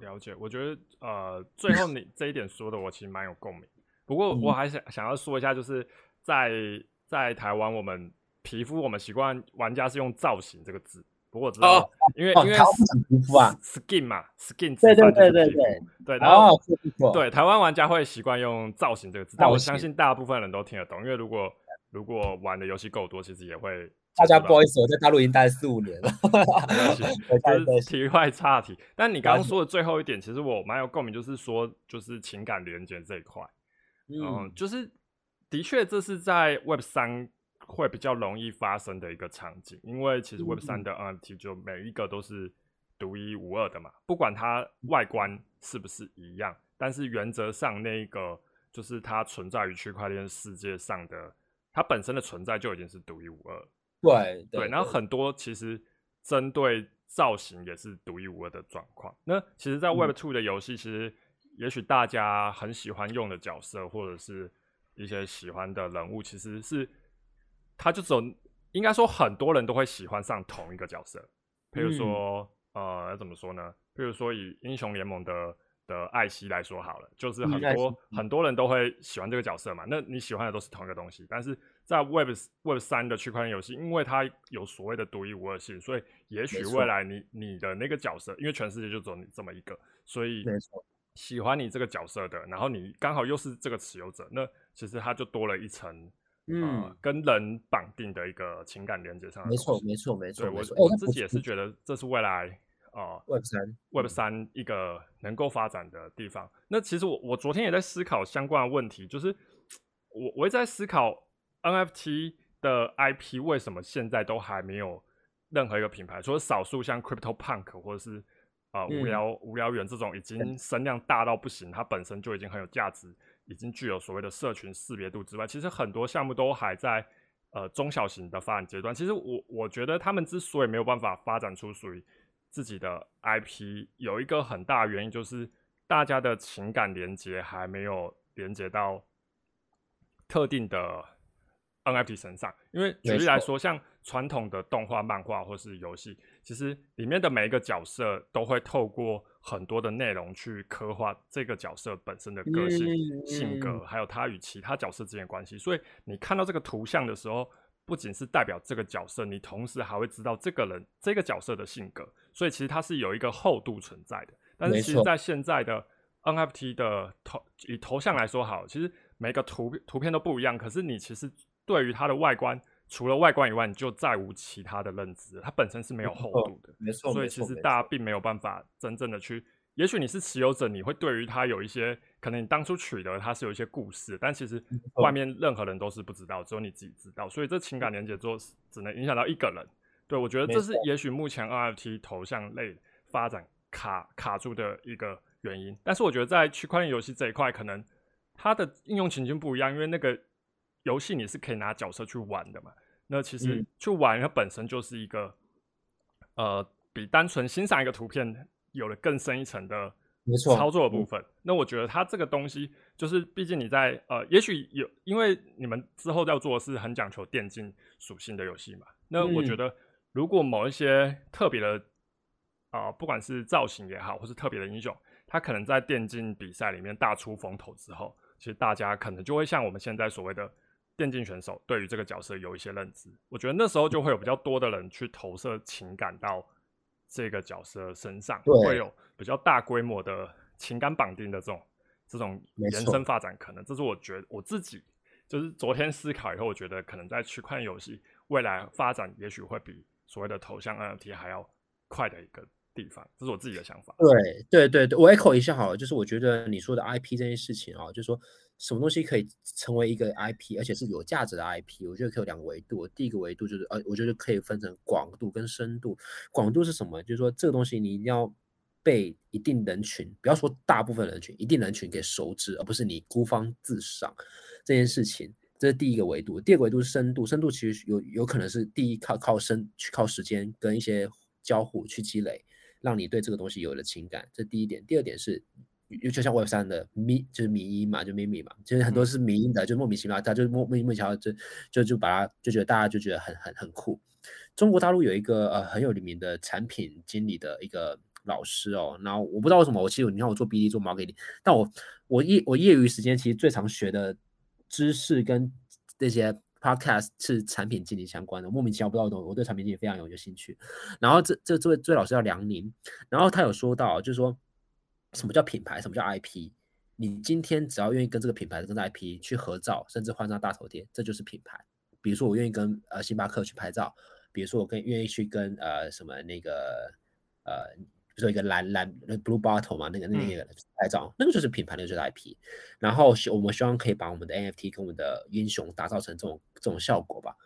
了解。我觉得呃最后你这一点说的，我其实蛮有共鸣。不过我还想想要说一下，就是在在台湾，我们皮肤我们习惯玩家是用造型这个字。不过我知道，因为因为皮肤啊，skin 嘛，skin 对对对对对对，然后对台湾玩家会习惯用造型这个字，但我相信大部分人都听得懂，因为如果如果玩的游戏够多，其实也会。大家不好意思，我在大陆已经待了四五年了。就是题外差题，但你刚刚说的最后一点，其实我蛮有共鸣，就是说就是情感连接这一块。嗯，就是的确，这是在 Web 三会比较容易发生的一个场景，因为其实 Web 三的 NFT 就每一个都是独一无二的嘛，不管它外观是不是一样，但是原则上那个就是它存在于区块链世界上的，它本身的存在就已经是独一无二。对对，然后很多其实针对造型也是独一无二的状况。那其实，在 Web Two 的游戏，其实。也许大家很喜欢用的角色，或者是一些喜欢的人物，其实是他就走，应该说很多人都会喜欢上同一个角色。比如说，呃，怎么说呢？比如说以英雄联盟的的艾希来说好了，就是很多很多人都会喜欢这个角色嘛。那你喜欢的都是同一个东西，但是在 Web Web 三的区块链游戏，因为它有所谓的独一无二性，所以也许未来你你的那个角色，因为全世界就只有你这么一个，所以没错。喜欢你这个角色的，然后你刚好又是这个持有者，那其实它就多了一层，嗯，跟人绑定的一个情感连接上。没错，没错，没错。我我自己也是觉得这是未来啊，Web 三，Web 三一个能够发展的地方。那其实我我昨天也在思考相关的问题，就是我我也在思考 NFT 的 IP 为什么现在都还没有任何一个品牌，除了少数像 Crypto Punk 或者是。啊，无聊无聊猿这种已经声量大到不行，它本身就已经很有价值，已经具有所谓的社群识别度之外，其实很多项目都还在呃中小型的发展阶段。其实我我觉得他们之所以没有办法发展出属于自己的 IP，有一个很大原因就是大家的情感连接还没有连接到特定的 NFT 身上。因为举例来说，像传统的动画、漫画或是游戏。其实里面的每一个角色都会透过很多的内容去刻画这个角色本身的个性、性格，还有他与其他角色之间的关系。所以你看到这个图像的时候，不仅是代表这个角色，你同时还会知道这个人、这个角色的性格。所以其实它是有一个厚度存在的。但是其实，在现在的 NFT 的头以头像来说，好，其实每个图图片都不一样。可是你其实对于它的外观。除了外观以外，你就再无其他的认知。它本身是没有厚度的，没错。所以其实大家并没有办法真正的去。也许你是持有者，你会对于它有一些可能，你当初取得它是有一些故事，但其实外面任何人都是不知道，只有你自己知道。所以这情感连接做只能影响到一个人。对我觉得这是也许目前 NFT 头像类发展卡卡住的一个原因。但是我觉得在区块链游戏这一块，可能它的应用情境不一样，因为那个。游戏你是可以拿角色去玩的嘛？那其实去玩它本身就是一个，呃，比单纯欣赏一个图片有了更深一层的没错操作的部分。那我觉得它这个东西，就是毕竟你在呃，也许有，因为你们之后要做的是很讲求电竞属性的游戏嘛。那我觉得，如果某一些特别的啊，不管是造型也好，或是特别的英雄，他可能在电竞比赛里面大出风头之后，其实大家可能就会像我们现在所谓的电竞选手，对于这个角色有一些认知。我觉得那时候就会有比较多的人去投射情感到这个角色身上，会有比较大规模的情感绑定的这种这种延伸发展可能。这是我觉得我自己就是昨天思考以后，我觉得可能在区块链游戏未来发展，也许会比所谓的头像 NFT 还要快的一个。地方，这是我自己的想法。对对对对，我 echo 一下好了，就是我觉得你说的 IP 这件事情啊，就是说什么东西可以成为一个 IP，而且是有价值的 IP，我觉得可以有两个维度。第一个维度就是呃，我觉得可以分成广度跟深度。广度是什么？就是说这个东西你一定要被一定人群，不要说大部分人群，一定人群给熟知，而不是你孤芳自赏这件事情。这是第一个维度。第二个维度是深度，深度其实有有可能是第一靠靠深去靠时间跟一些交互去积累。让你对这个东西有了情感，这第一点。第二点是，就像 Web 三的咪，就是迷音嘛，就咪咪嘛，其实很多是迷音的，就莫名其妙，他就莫莫名其妙就就就把它就觉得大家就觉得很很很酷。中国大陆有一个呃很有名的产品经理的一个老师哦，然后我不知道为什么，我其实你看我做 BD 做 marketing，但我我业我业余时间其实最常学的知识跟那些。Podcast 是产品经理相关的，莫名其妙不知道懂。我对产品经理非常有兴趣。然后这这这位这位老师叫梁宁，然后他有说到，就是说什么叫品牌，什么叫 IP？你今天只要愿意跟这个品牌跟 IP 去合照，甚至换张大头贴，这就是品牌。比如说我愿意跟呃星巴克去拍照，比如说我跟愿意去跟呃什么那个呃。比如说一个蓝蓝 blue bottle 嘛，那个那个拍照，那个就是品牌，那个就是 IP。然后我们希望可以把我们的 NFT 跟我们的英雄打造成这种这种效果吧，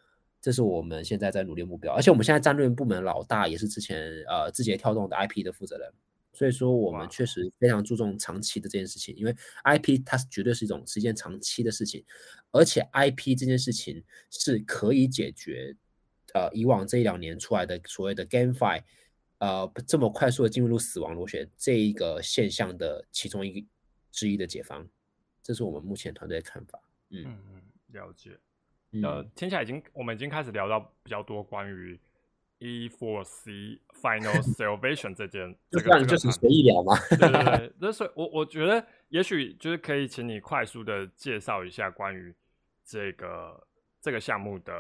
这是我们现在在努力目标。而且我们现在战略部门老大也是之前呃字节跳动的 IP 的负责人，所以说我们确实非常注重长期的这件事情，因为 IP 它是绝对是一种是一件长期的事情，而且 IP 这件事情是可以解决呃以往这一两年出来的所谓的 GameFi。呃，这么快速的进入死亡螺旋这一个现象的其中一个之一的解方，这是我们目前团队的看法。嗯嗯，了解。呃，听起来已经我们已经开始聊到比较多关于 E4C Final Salvation 这件，就这样就是随意聊嘛。对对对，那所以，我我觉得也许就是可以请你快速的介绍一下关于这个这个项目的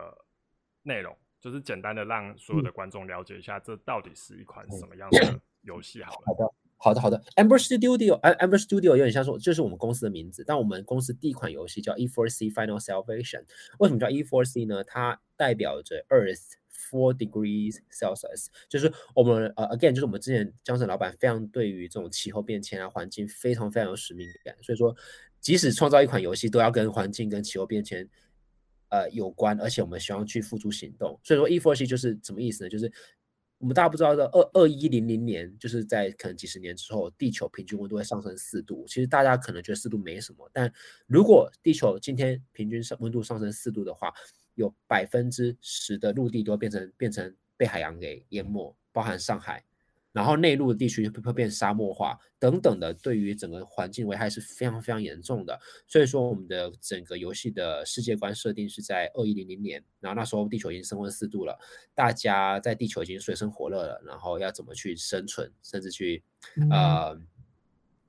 内容。就是简单的让所有的观众了解一下，这到底是一款什么样的 游戏？好了，好的，好的，好的。Amber Studio，Amber Studio 有点像说，这是我们公司的名字。但我们公司第一款游戏叫 E4C Final Salvation。为什么叫 E4C 呢？它代表着 Earth Four Degrees Celsius，就是我们呃，again，就是我们之前江省老板非常对于这种气候变迁啊、环境非常非常有使命感。所以说，即使创造一款游戏，都要跟环境跟气候变迁。呃，有关，而且我们希望去付诸行动。所以说，E4C 就是什么意思呢？就是我们大家不知道的，二二一零零年，就是在可能几十年之后，地球平均温度会上升四度。其实大家可能觉得四度没什么，但如果地球今天平均上温度上升四度的话，有百分之十的陆地都会变成变成被海洋给淹没，包含上海。然后内陆的地区会变沙漠化等等的，对于整个环境危害是非常非常严重的。所以说，我们的整个游戏的世界观设定是在二一零零年，然后那时候地球已经升温四度了，大家在地球已经水深火热了，然后要怎么去生存，甚至去呃。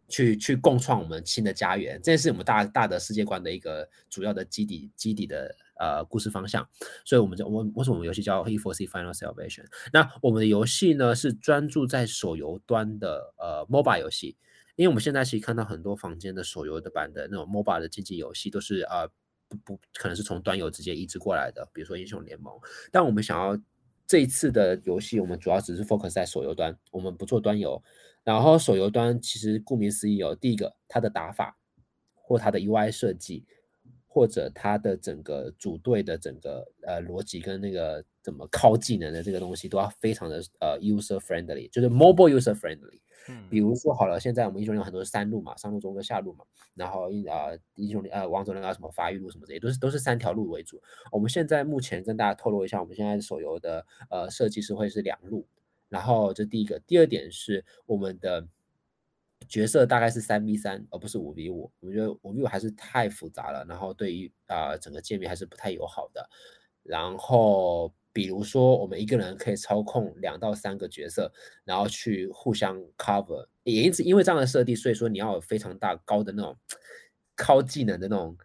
去去共创我们新的家园，这是我们大大的世界观的一个主要的基底基底的呃故事方向。所以，我们就我为什么我们游戏叫 e f o r c Final Salvation？那我们的游戏呢是专注在手游端的呃 MOBA 游戏，因为我们现在其实看到很多房间的手游的版的那种 MOBA 的竞技游戏都是呃不不可能是从端游直接移植过来的，比如说英雄联盟。但我们想要这一次的游戏，我们主要只是 focus 在手游端，我们不做端游。然后手游端其实顾名思义有第一个它的打法，或它的 UI 设计，或者它的整个组队的整个呃逻辑跟那个怎么靠技能的这个东西都要非常的呃 user friendly，就是 mobile user friendly。嗯，比如说好了，现在我们英雄联盟很多是三路嘛，上路、中路、下路嘛，然后英呃英雄联呃王者荣耀什么发育路什么这些都是都是三条路为主。我们现在目前跟大家透露一下，我们现在手游的呃设计是会是两路。然后这第一个，第二点是我们的角色大概是三 v 三，而不是五 v 五。我觉得五 v 五还是太复杂了，然后对于啊整个界面还是不太友好的。然后比如说，我们一个人可以操控两到三个角色，然后去互相 cover。也因此，因为这样的设定，所以说你要有非常大高的那种靠技能的那种。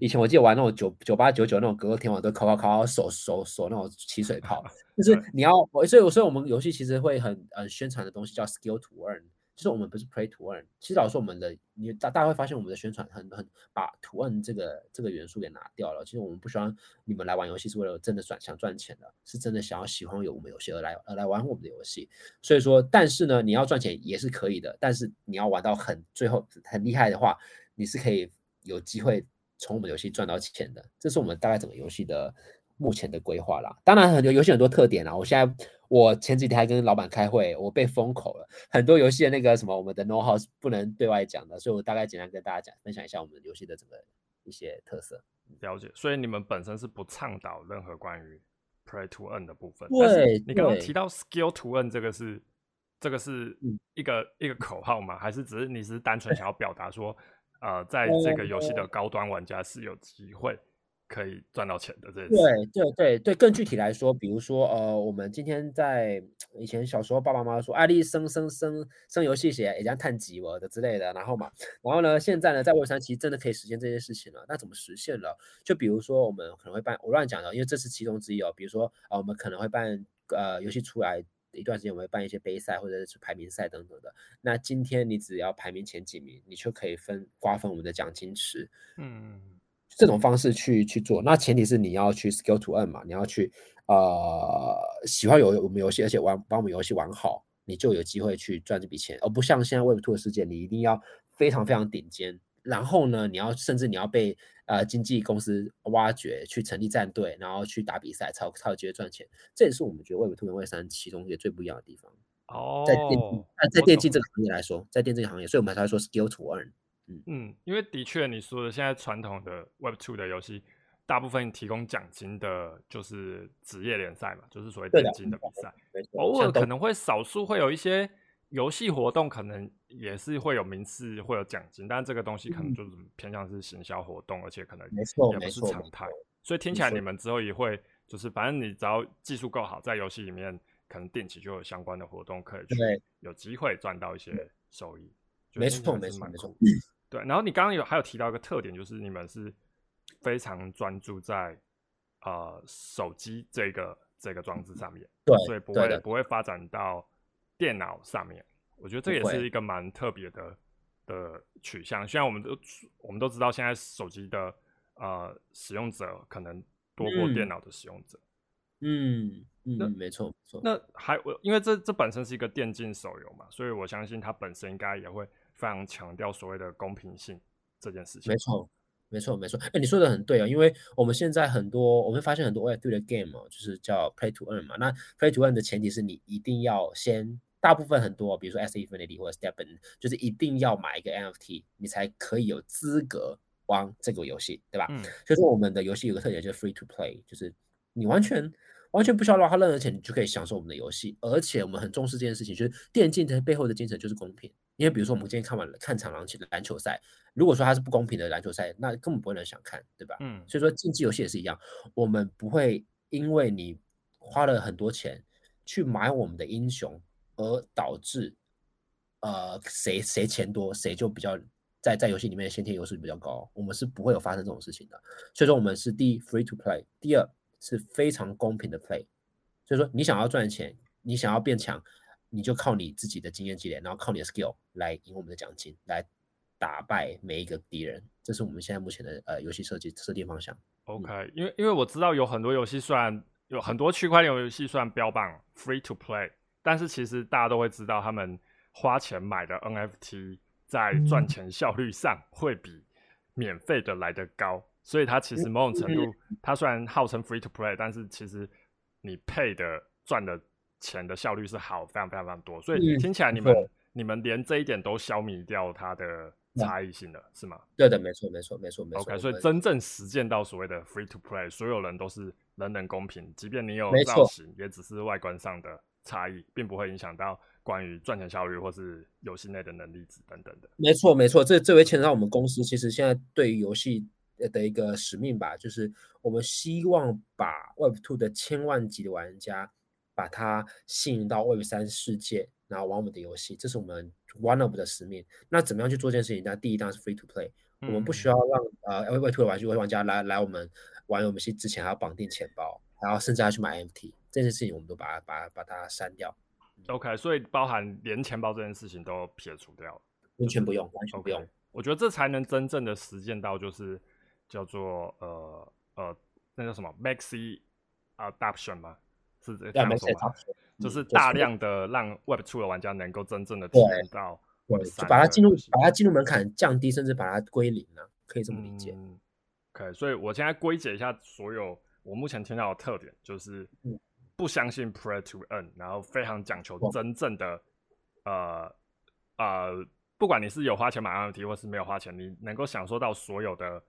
以前我记得玩那种九九八九九那种格斗天王，都靠靠靠手手手那种起水泡。就是你要，所以所以我们游戏其实会很呃宣传的东西叫 skill to earn。其实我们不是 play to earn，其实老实说，我们的你大大家会发现我们的宣传很很把 to earn 这个这个元素给拿掉了。其实我们不希望你们来玩游戏是为了真的赚想赚钱的，是真的想要喜欢有我们游戏而来而来玩我们的游戏。所以说，但是呢，你要赚钱也是可以的，但是你要玩到很最后很厉害的话，你是可以有机会从我们游戏赚到钱的。这是我们大概整个游戏的目前的规划啦。当然，很多游戏很多特点啦，我现在。我前几天还跟老板开会，我被封口了。很多游戏的那个什么，我们的 know how 是不能对外讲的，所以我大概简单跟大家讲分享一下我们游戏的整个一些特色。了解，所以你们本身是不倡导任何关于 play to earn 的部分。对，你刚刚提到 skill to earn 这个是这个是一个一个口号吗？还是只是你是单纯想要表达说，呃，在这个游戏的高端玩家是有机会？可以赚到钱的这对对对对，更具体来说，比如说呃，我们今天在以前小时候，爸爸妈妈说，爱丽生生生生游戏鞋也将探几我的之类的，然后嘛，然后呢，现在呢，在 Web 三其实真的可以实现这件事情了。那怎么实现了？就比如说我们可能会办，我乱讲的，因为这是其中之一哦。比如说啊，我们可能会办呃游戏出来一段时间，我们会办一些杯赛或者是排名赛等等的。那今天你只要排名前几名，你就可以分瓜分我们的奖金池。嗯。这种方式去去做，那前提是你要去 skill to earn 嘛，你要去呃喜欢游我们游戏，而且玩把我们游戏玩好，你就有机会去赚这笔钱，而不像现在 Web Two 的世界，你一定要非常非常顶尖，然后呢，你要甚至你要被呃经纪公司挖掘去成立战队，然后去打比赛才才有机会赚钱。这也是我们觉得 Web Two 跟 Web 三其中一个最不一样的地方。哦，在电在电竞这个行业来说，在电竞行业，所以我们才会说 skill to earn。嗯，因为的确你说的，现在传统的 Web Two 的游戏，大部分提供奖金的，就是职业联赛嘛，就是所谓电竞的比赛。偶尔可能会少数会有一些游戏活动，可能也是会有名次，会有奖金，但这个东西可能就是偏向是行销活动，而且可能也不是常态。所以听起来你们之后也会，就是反正你只要技术够好，在游戏里面可能定期就有相关的活动可以去，有机会赚到一些收益。没错，没错，没错。对，然后你刚刚有还有提到一个特点，就是你们是非常专注在呃手机这个这个装置上面，对，所以不会不会发展到电脑上面。我觉得这也是一个蛮特别的的取向。虽然我们都我们都知道，现在手机的呃使用者可能多过电脑的使用者。嗯嗯，没错没错。那还我因为这这本身是一个电竞手游嘛，所以我相信它本身应该也会。非常强调所谓的公平性这件事情。没错，没错，没错。哎，你说的很对啊，因为我们现在很多，我们发现很多 Web 3的 game 哦，就是叫 Play to Earn 嘛。那 Play to Earn 的前提是你一定要先，大部分很多，比如说 S Infinity 或者 Stepn，就是一定要买一个 NFT，你才可以有资格玩这个游戏，对吧？嗯。所以说我们的游戏有个特点就是 Free to Play，就是你完全。完全不需要花任何钱，你就可以享受我们的游戏。而且我们很重视这件事情，就是电竞的背后的精神就是公平。因为比如说我们今天看完了看场篮球的篮球赛，如果说它是不公平的篮球赛，那根本不会人想看，对吧？嗯。所以说竞技游戏也是一样，我们不会因为你花了很多钱去买我们的英雄，而导致呃谁谁钱多谁就比较在在游戏里面的先天优势比较高。我们是不会有发生这种事情的。所以说我们是第一 free to play，第二。是非常公平的 play，所以说你想要赚钱，你想要变强，你就靠你自己的经验积累，然后靠你的 skill 来赢我们的奖金，来打败每一个敌人。这是我们现在目前的呃游戏设计设定方向。OK，因为因为我知道有很多游戏虽然有很多区块链游戏虽然标榜 free to play，但是其实大家都会知道，他们花钱买的 NFT 在赚钱效率上会比免费的来得高。所以它其实某种程度，它虽然号称 free to play，但是其实你配的赚的钱的效率是好非常非常非常多。所以听起来你们你们连这一点都消弭掉它的差异性了，是吗？对的，没错，没错，没错，没错。OK，所以真正实践到所谓的 free to play，所有人都是人人公平，即便你有造型，也只是外观上的差异，并不会影响到。关于赚钱效率或是游戏内的能力值等等的。没错，没错，这这会牵扯到我们公司。其实现在对于游戏的一个使命吧，就是我们希望把 Web Two 的千万级的玩家，把它吸引到 Web 三世界，然后玩我们的游戏，这是我们 One of 的使命。那怎么样去做这件事情？那第一当然是 Free to Play，我们不需要让呃 Web Two 的玩具玩家来来我们玩游戏之前还要绑定钱包，然后甚至要去买 MT，这件事情我们都把它把把它删掉。OK，所以包含连钱包这件事情都撇除掉了，完全不用，完全不用。我觉得这才能真正的实践到，就是叫做呃呃，那叫什么 Maxi Adoption 吗？是这样说吗？就是大量的让 Web Two 的玩家能够真正的体验到，对，就把它进入，把它进入门槛降低，甚至把它归零了？可以这么理解。OK，所以我现在归结一下所有我目前听到的特点，就是。不相信 Pray to Earn，然后非常讲求真正的，呃呃，不管你是有花钱买 NFT 或是没有花钱，你能够享受到所有的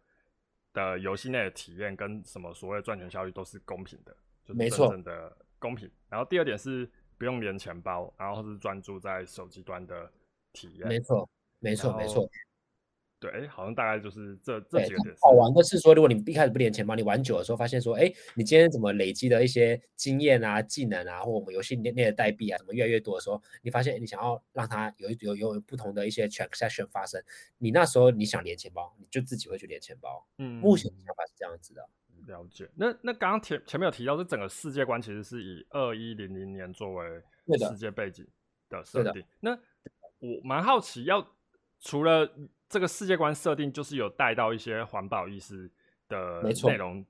的游戏内的体验跟什么所谓赚钱效率都是公平的，就是真正的公平。然后第二点是不用连钱包，然后是专注在手机端的体验。没错，没错，没错。对，哎，好像大概就是这这几个点。好玩的是说，如果你一开始不连钱包，你玩久的时候发现说，哎，你今天怎么累积的一些经验啊、技能啊，或我们游戏内内的代币啊，怎么越来越多的时候，你发现你想要让它有有有不同的一些 transaction 发生，你那时候你想连钱包，你就自己会去连钱包。嗯，目前的想法是这样子的。了解。那那刚刚前前面有提到，这整个世界观其实是以二一零零年作为世界背景的设定。那我蛮好奇，要除了这个世界观设定就是有带到一些环保意识的内容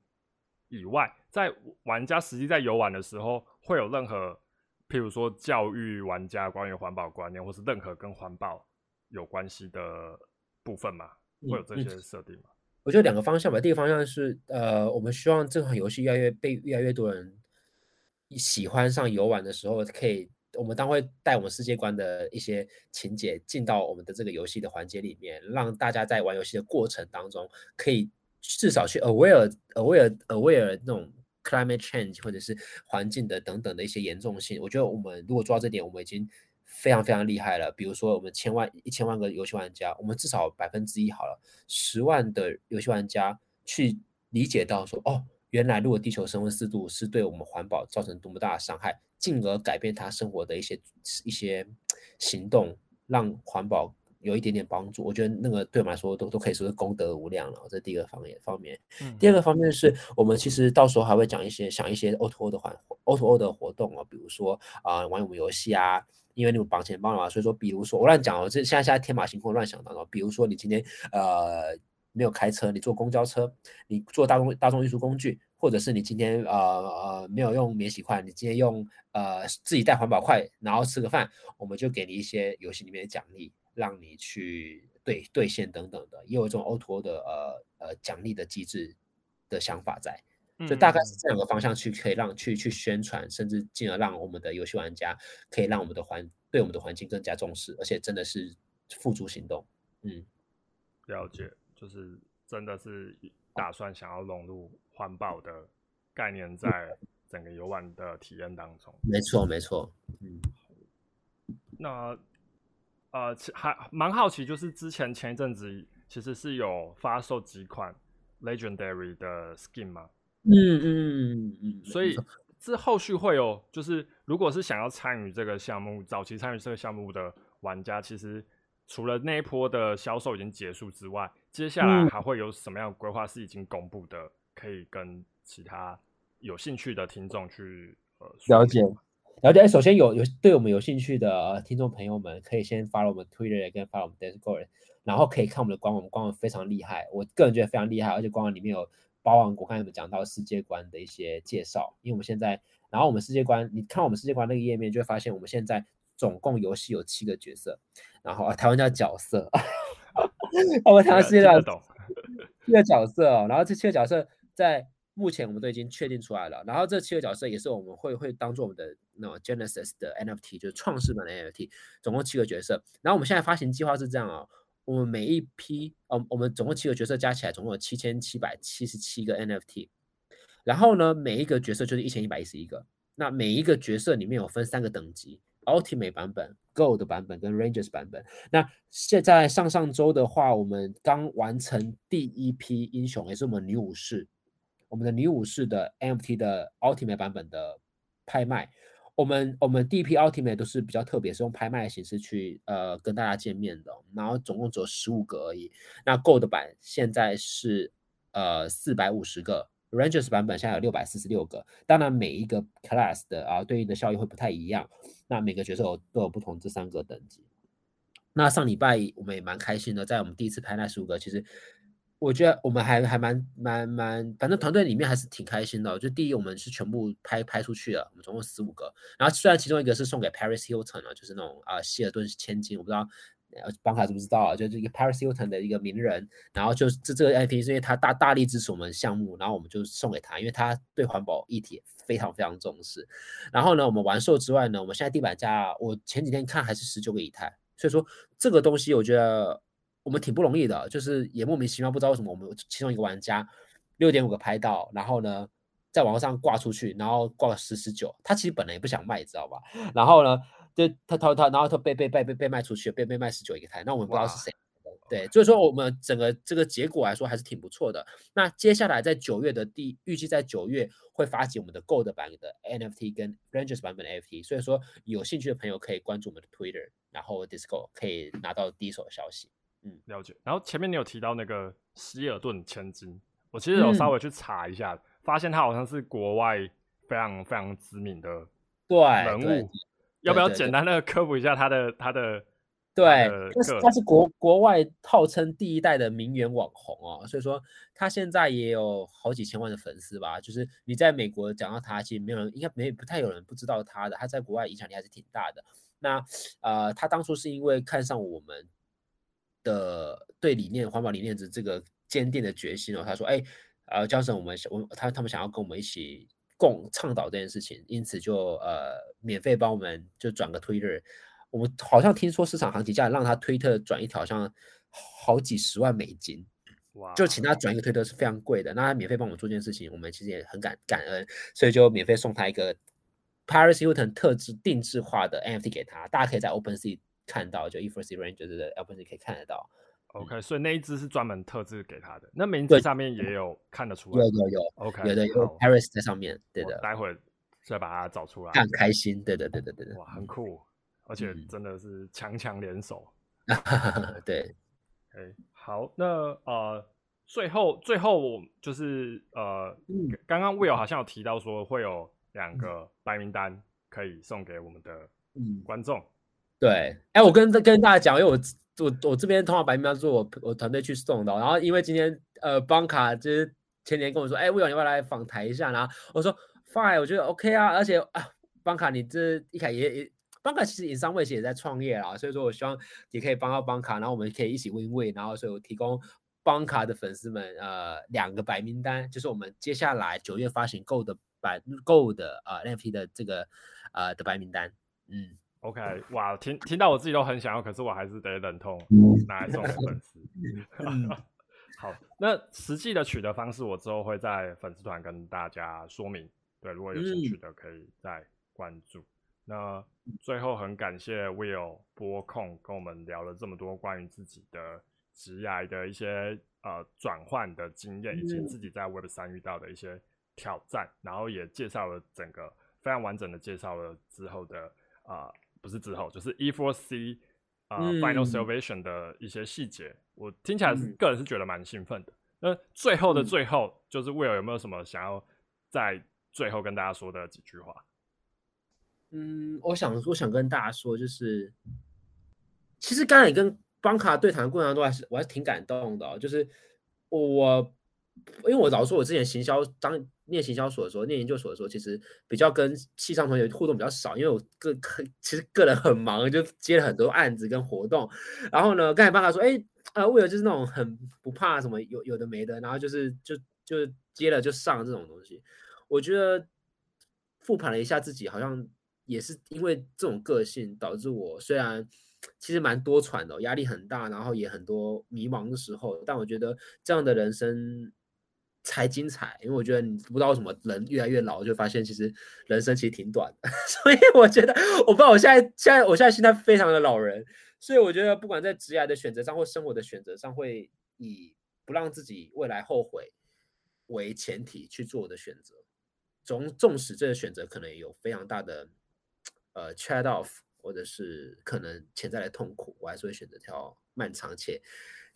以外，在玩家实际在游玩的时候，会有任何，譬如说教育玩家关于环保观念，或是任何跟环保有关系的部分吗？会有这些设定吗？我觉得两个方向吧。第一个方向是，呃，我们希望这款游戏越来越被越来越多人喜欢上游玩的时候，可以。我们当会带我们世界观的一些情节进到我们的这个游戏的环节里面，让大家在玩游戏的过程当中，可以至少去 aware aware aware 那种 climate change 或者是环境的等等的一些严重性。我觉得我们如果做到这点，我们已经非常非常厉害了。比如说，我们千万一千万个游戏玩家，我们至少百分之一好了，十万的游戏玩家去理解到说，哦，原来如果地球升温四度是对我们环保造成多么大的伤害。进而改变他生活的一些一些行动，让环保有一点点帮助。我觉得那个对我们来说都都可以说是功德无量了。这第一个方面方面，第二个方面是我们其实到时候还会讲一些想一些 O to O 的环 O to O 的活动啊，比如说啊玩我们游戏啊，因为你们绑钱包了嘛，所以说比如说我乱讲哦，这现在现在天马行空乱想当中，比如说你今天呃没有开车，你坐公交车，你坐大众大众运输工具。或者是你今天呃呃没有用免洗筷，你今天用呃自己带环保筷，然后吃个饭，我们就给你一些游戏里面的奖励，让你去兑兑现等等的，也有这种 oto 的呃呃奖励的机制的想法在，就大概是这两个方向去可以让去去宣传，甚至进而让我们的游戏玩家可以让我们的环对我们的环境更加重视，而且真的是付诸行动。嗯，了解，就是真的是打算想要融入。环保的概念在整个游玩的体验当中，没错没错。嗯，那呃，还蛮好奇，就是之前前一阵子其实是有发售几款 Legendary 的 Skin 吗？嗯嗯嗯嗯。所以这后续会有，就是如果是想要参与这个项目，早期参与这个项目的玩家，其实除了那一波的销售已经结束之外，接下来还会有什么样的规划是已经公布的？可以跟其他有兴趣的听众去呃了解了解。首先有有对我们有兴趣的听众朋友们，可以先发了我们 Twitter 跟发我们 Discord，然后可以看我们的官网，我们官网非常厉害，我个人觉得非常厉害，而且官网里面有包含我刚才我们讲到世界观的一些介绍。因为我们现在，然后我们世界观，你看我们世界观那个页面，就会发现我们现在总共游戏有七个角色，然后啊，台湾叫角色，我们台湾世界观七个角色哦，然后这七个角色。在目前我们都已经确定出来了，然后这七个角色也是我们会会当做我们的那种 Genesis 的 NFT，就是创世版的 NFT，总共七个角色。然后我们现在发行计划是这样啊，我们每一批，哦，我们总共七个角色加起来总共有七千七百七十七个 NFT，然后呢，每一个角色就是一千一百一十一个。那每一个角色里面有分三个等级。Ultimate 版本、Gold 版本跟 Rangers 版本。那现在上上周的话，我们刚完成第一批英雄，也是我们女武士，我们的女武士的 NFT 的 Ultimate 版本的拍卖。我们我们第一批 Ultimate 都是比较特别，是用拍卖的形式去呃跟大家见面的，然后总共只有十五个而已。那 Gold 版现在是呃四百五十个，Rangers 版本现在有六百四十六个。当然每一个 Class 的啊对应的效益会不太一样，那每个角色有都有不同这三个等级。那上礼拜我们也蛮开心的，在我们第一次拍那十五个，其实。我觉得我们还还蛮蛮蛮，反正团队里面还是挺开心的。就第一，我们是全部拍拍出去了，我们总共十五个。然后虽然其中一个是送给 Paris Hilton 啊，就是那种啊希尔顿千金，我不知道呃邦卡知不知道啊，就是一个 Paris Hilton 的一个名人。然后就这这个 IP 是因为他大大力支持我们项目，然后我们就送给他，因为他对环保议题非常非常重视。然后呢，我们完售之外呢，我们现在地板价我前几天看还是十九个以太，所以说这个东西我觉得。我们挺不容易的，就是也莫名其妙不知道为什么我们其中一个玩家六点五个拍到，然后呢在网上挂出去，然后挂了十十九，他其实本来也不想卖，你知道吧？然后呢，就他他他，然后他被被被被被卖出去，被被卖十九一个台，那我们不知道是谁。对，所以说我们整个这个结果来说还是挺不错的。那接下来在九月的第预计在九月会发起我们的 Gold 版的 NFT 跟 Rangers 版本的 NFT，所以说有兴趣的朋友可以关注我们的 Twitter，然后 Discord 可以拿到第一手的消息。嗯，了解。然后前面你有提到那个希尔顿千金，我其实有稍微去查一下，发现他好像是国外非常非常知名的对人物。要不要简单的科普一下他的他的？对，他是他是国国外号称第一代的名媛网红哦，所以说他现在也有好几千万的粉丝吧。就是你在美国讲到他，其实没有人应该没不太有人不知道他的，他在国外影响力还是挺大的。那呃，他当初是因为看上我们。的对理念、环保理念的这个坚定的决心哦，他说：“哎，呃，教授，我们我他他们想要跟我们一起共倡导这件事情，因此就呃免费帮我们就转个 Twitter。我们好像听说市场行情价让他推特转一条，像好几十万美金，哇！就请他转一个推特是非常贵的。那他免费帮我们做这件事情，我们其实也很感感恩，所以就免费送他一个 Paris Hilton 特制定制化的 NFT 给他，大家可以在 OpenSea。”看到就 e f o r c Ranger 的 L P C 可以看得到，OK，所以那一只是专门特制给他的，那名字上面也有看得出来，有有有，OK，有的有 Paris 在上面，对的，待会再把它找出来，很开心，对的对的对的，哇，很酷，而且真的是强强联手，对，哎，好，那呃，最后最后我就是呃，刚刚 Will 好像有提到说会有两个白名单可以送给我们的观众。对，哎，我跟跟大家讲，因为我我我这边通话白名单是我我团队去送的，然后因为今天呃邦卡就是前年跟我说，哎，魏勇你要不要来访谈一下？然后我说 fine，我觉得 OK 啊，而且啊邦卡你这一开也也邦卡其实隐商卫其实也在创业啊，所以说我希望也可以帮到邦卡，然后我们可以一起 win win，然后所以我提供邦卡的粉丝们呃两个白名单，就是我们接下来九月发行 Go 的白 Gold 的呃 NFT 的这个呃的白名单，嗯。OK，哇，听听到我自己都很想要，可是我还是得忍痛拿来送给粉丝。好，那实际的取得方式，我之后会在粉丝团跟大家说明。对，如果有兴趣的，可以再关注。那最后很感谢 Will 播控跟我们聊了这么多关于自己的职业的一些呃转换的经验，以及自己在 Web 三遇到的一些挑战，然后也介绍了整个非常完整的介绍了之后的啊。不是之后，就是 E4C 啊，Final Salvation 的一些细节，我听起来是个人是觉得蛮兴奋的。那最后的最后，就是 Will 有没有什么想要在最后跟大家说的几句话？嗯，我想我想跟大家说，就是其实刚才你跟邦卡对谈的过程中，还是我还是挺感动的。就是我，因为我老说，我之前行销当。念行销所的时候，念研究所的时候，其实比较跟系上同学互动比较少，因为我个其实个人很忙，就接了很多案子跟活动。然后呢，刚才爸爸说，哎，呃，为了就是那种很不怕什么有有的没的，然后就是就就接了就上这种东西。我觉得复盘了一下自己，好像也是因为这种个性导致我虽然其实蛮多喘的，压力很大，然后也很多迷茫的时候，但我觉得这样的人生。才精彩，因为我觉得你不知道为什么人越来越老，就发现其实人生其实挺短的，所以我觉得我不知道我现在现在我现在心态非常的老人，所以我觉得不管在职业的选择上或生活的选择上，会以不让自己未来后悔为前提去做我的选择，纵纵使这个选择可能有非常大的呃 trade off，或者是可能潜在的痛苦，我还是会选择条漫长且。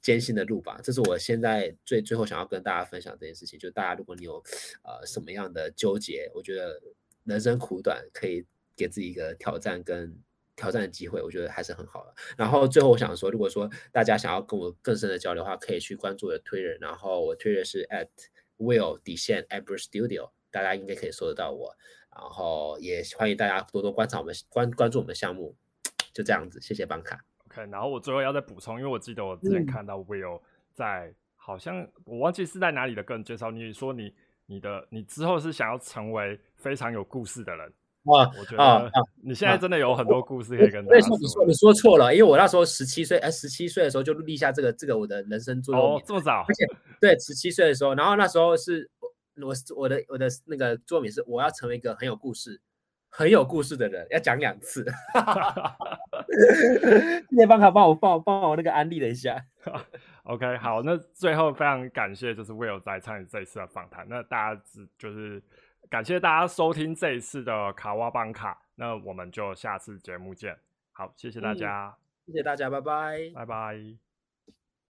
艰辛的路吧，这是我现在最最后想要跟大家分享这件事情。就大家，如果你有呃什么样的纠结，我觉得人生苦短，可以给自己一个挑战跟挑战的机会，我觉得还是很好的。然后最后我想说，如果说大家想要跟我更深的交流的话，可以去关注我的推人，然后我推人是 at will 底线 amber studio，大家应该可以搜得到我。然后也欢迎大家多多观察我们关关注我们项目，就这样子，谢谢邦卡。然后我最后要再补充，因为我记得我之前看到 Will 在好像我忘记是在哪里的个人介绍，你说你你的你之后是想要成为非常有故事的人哇！我觉得你现在真的有很多故事可以跟大家说。你说你说错了，因为我那时候十七岁，哎，十七岁的时候就立下这个这个我的人生座右铭，这么早？而且对，十七岁的时候，然后那时候是我我的我的那个座右铭是我要成为一个很有故事。很有故事的人要讲两次，谢谢方卡帮我帮我帮我那个安利了一下。OK，好，那最后非常感谢就是 Will 在参与这一次的访谈。那大家只就是感谢大家收听这一次的卡哇邦卡。那我们就下次节目见。好，谢谢大家，谢谢大家，拜拜，拜拜。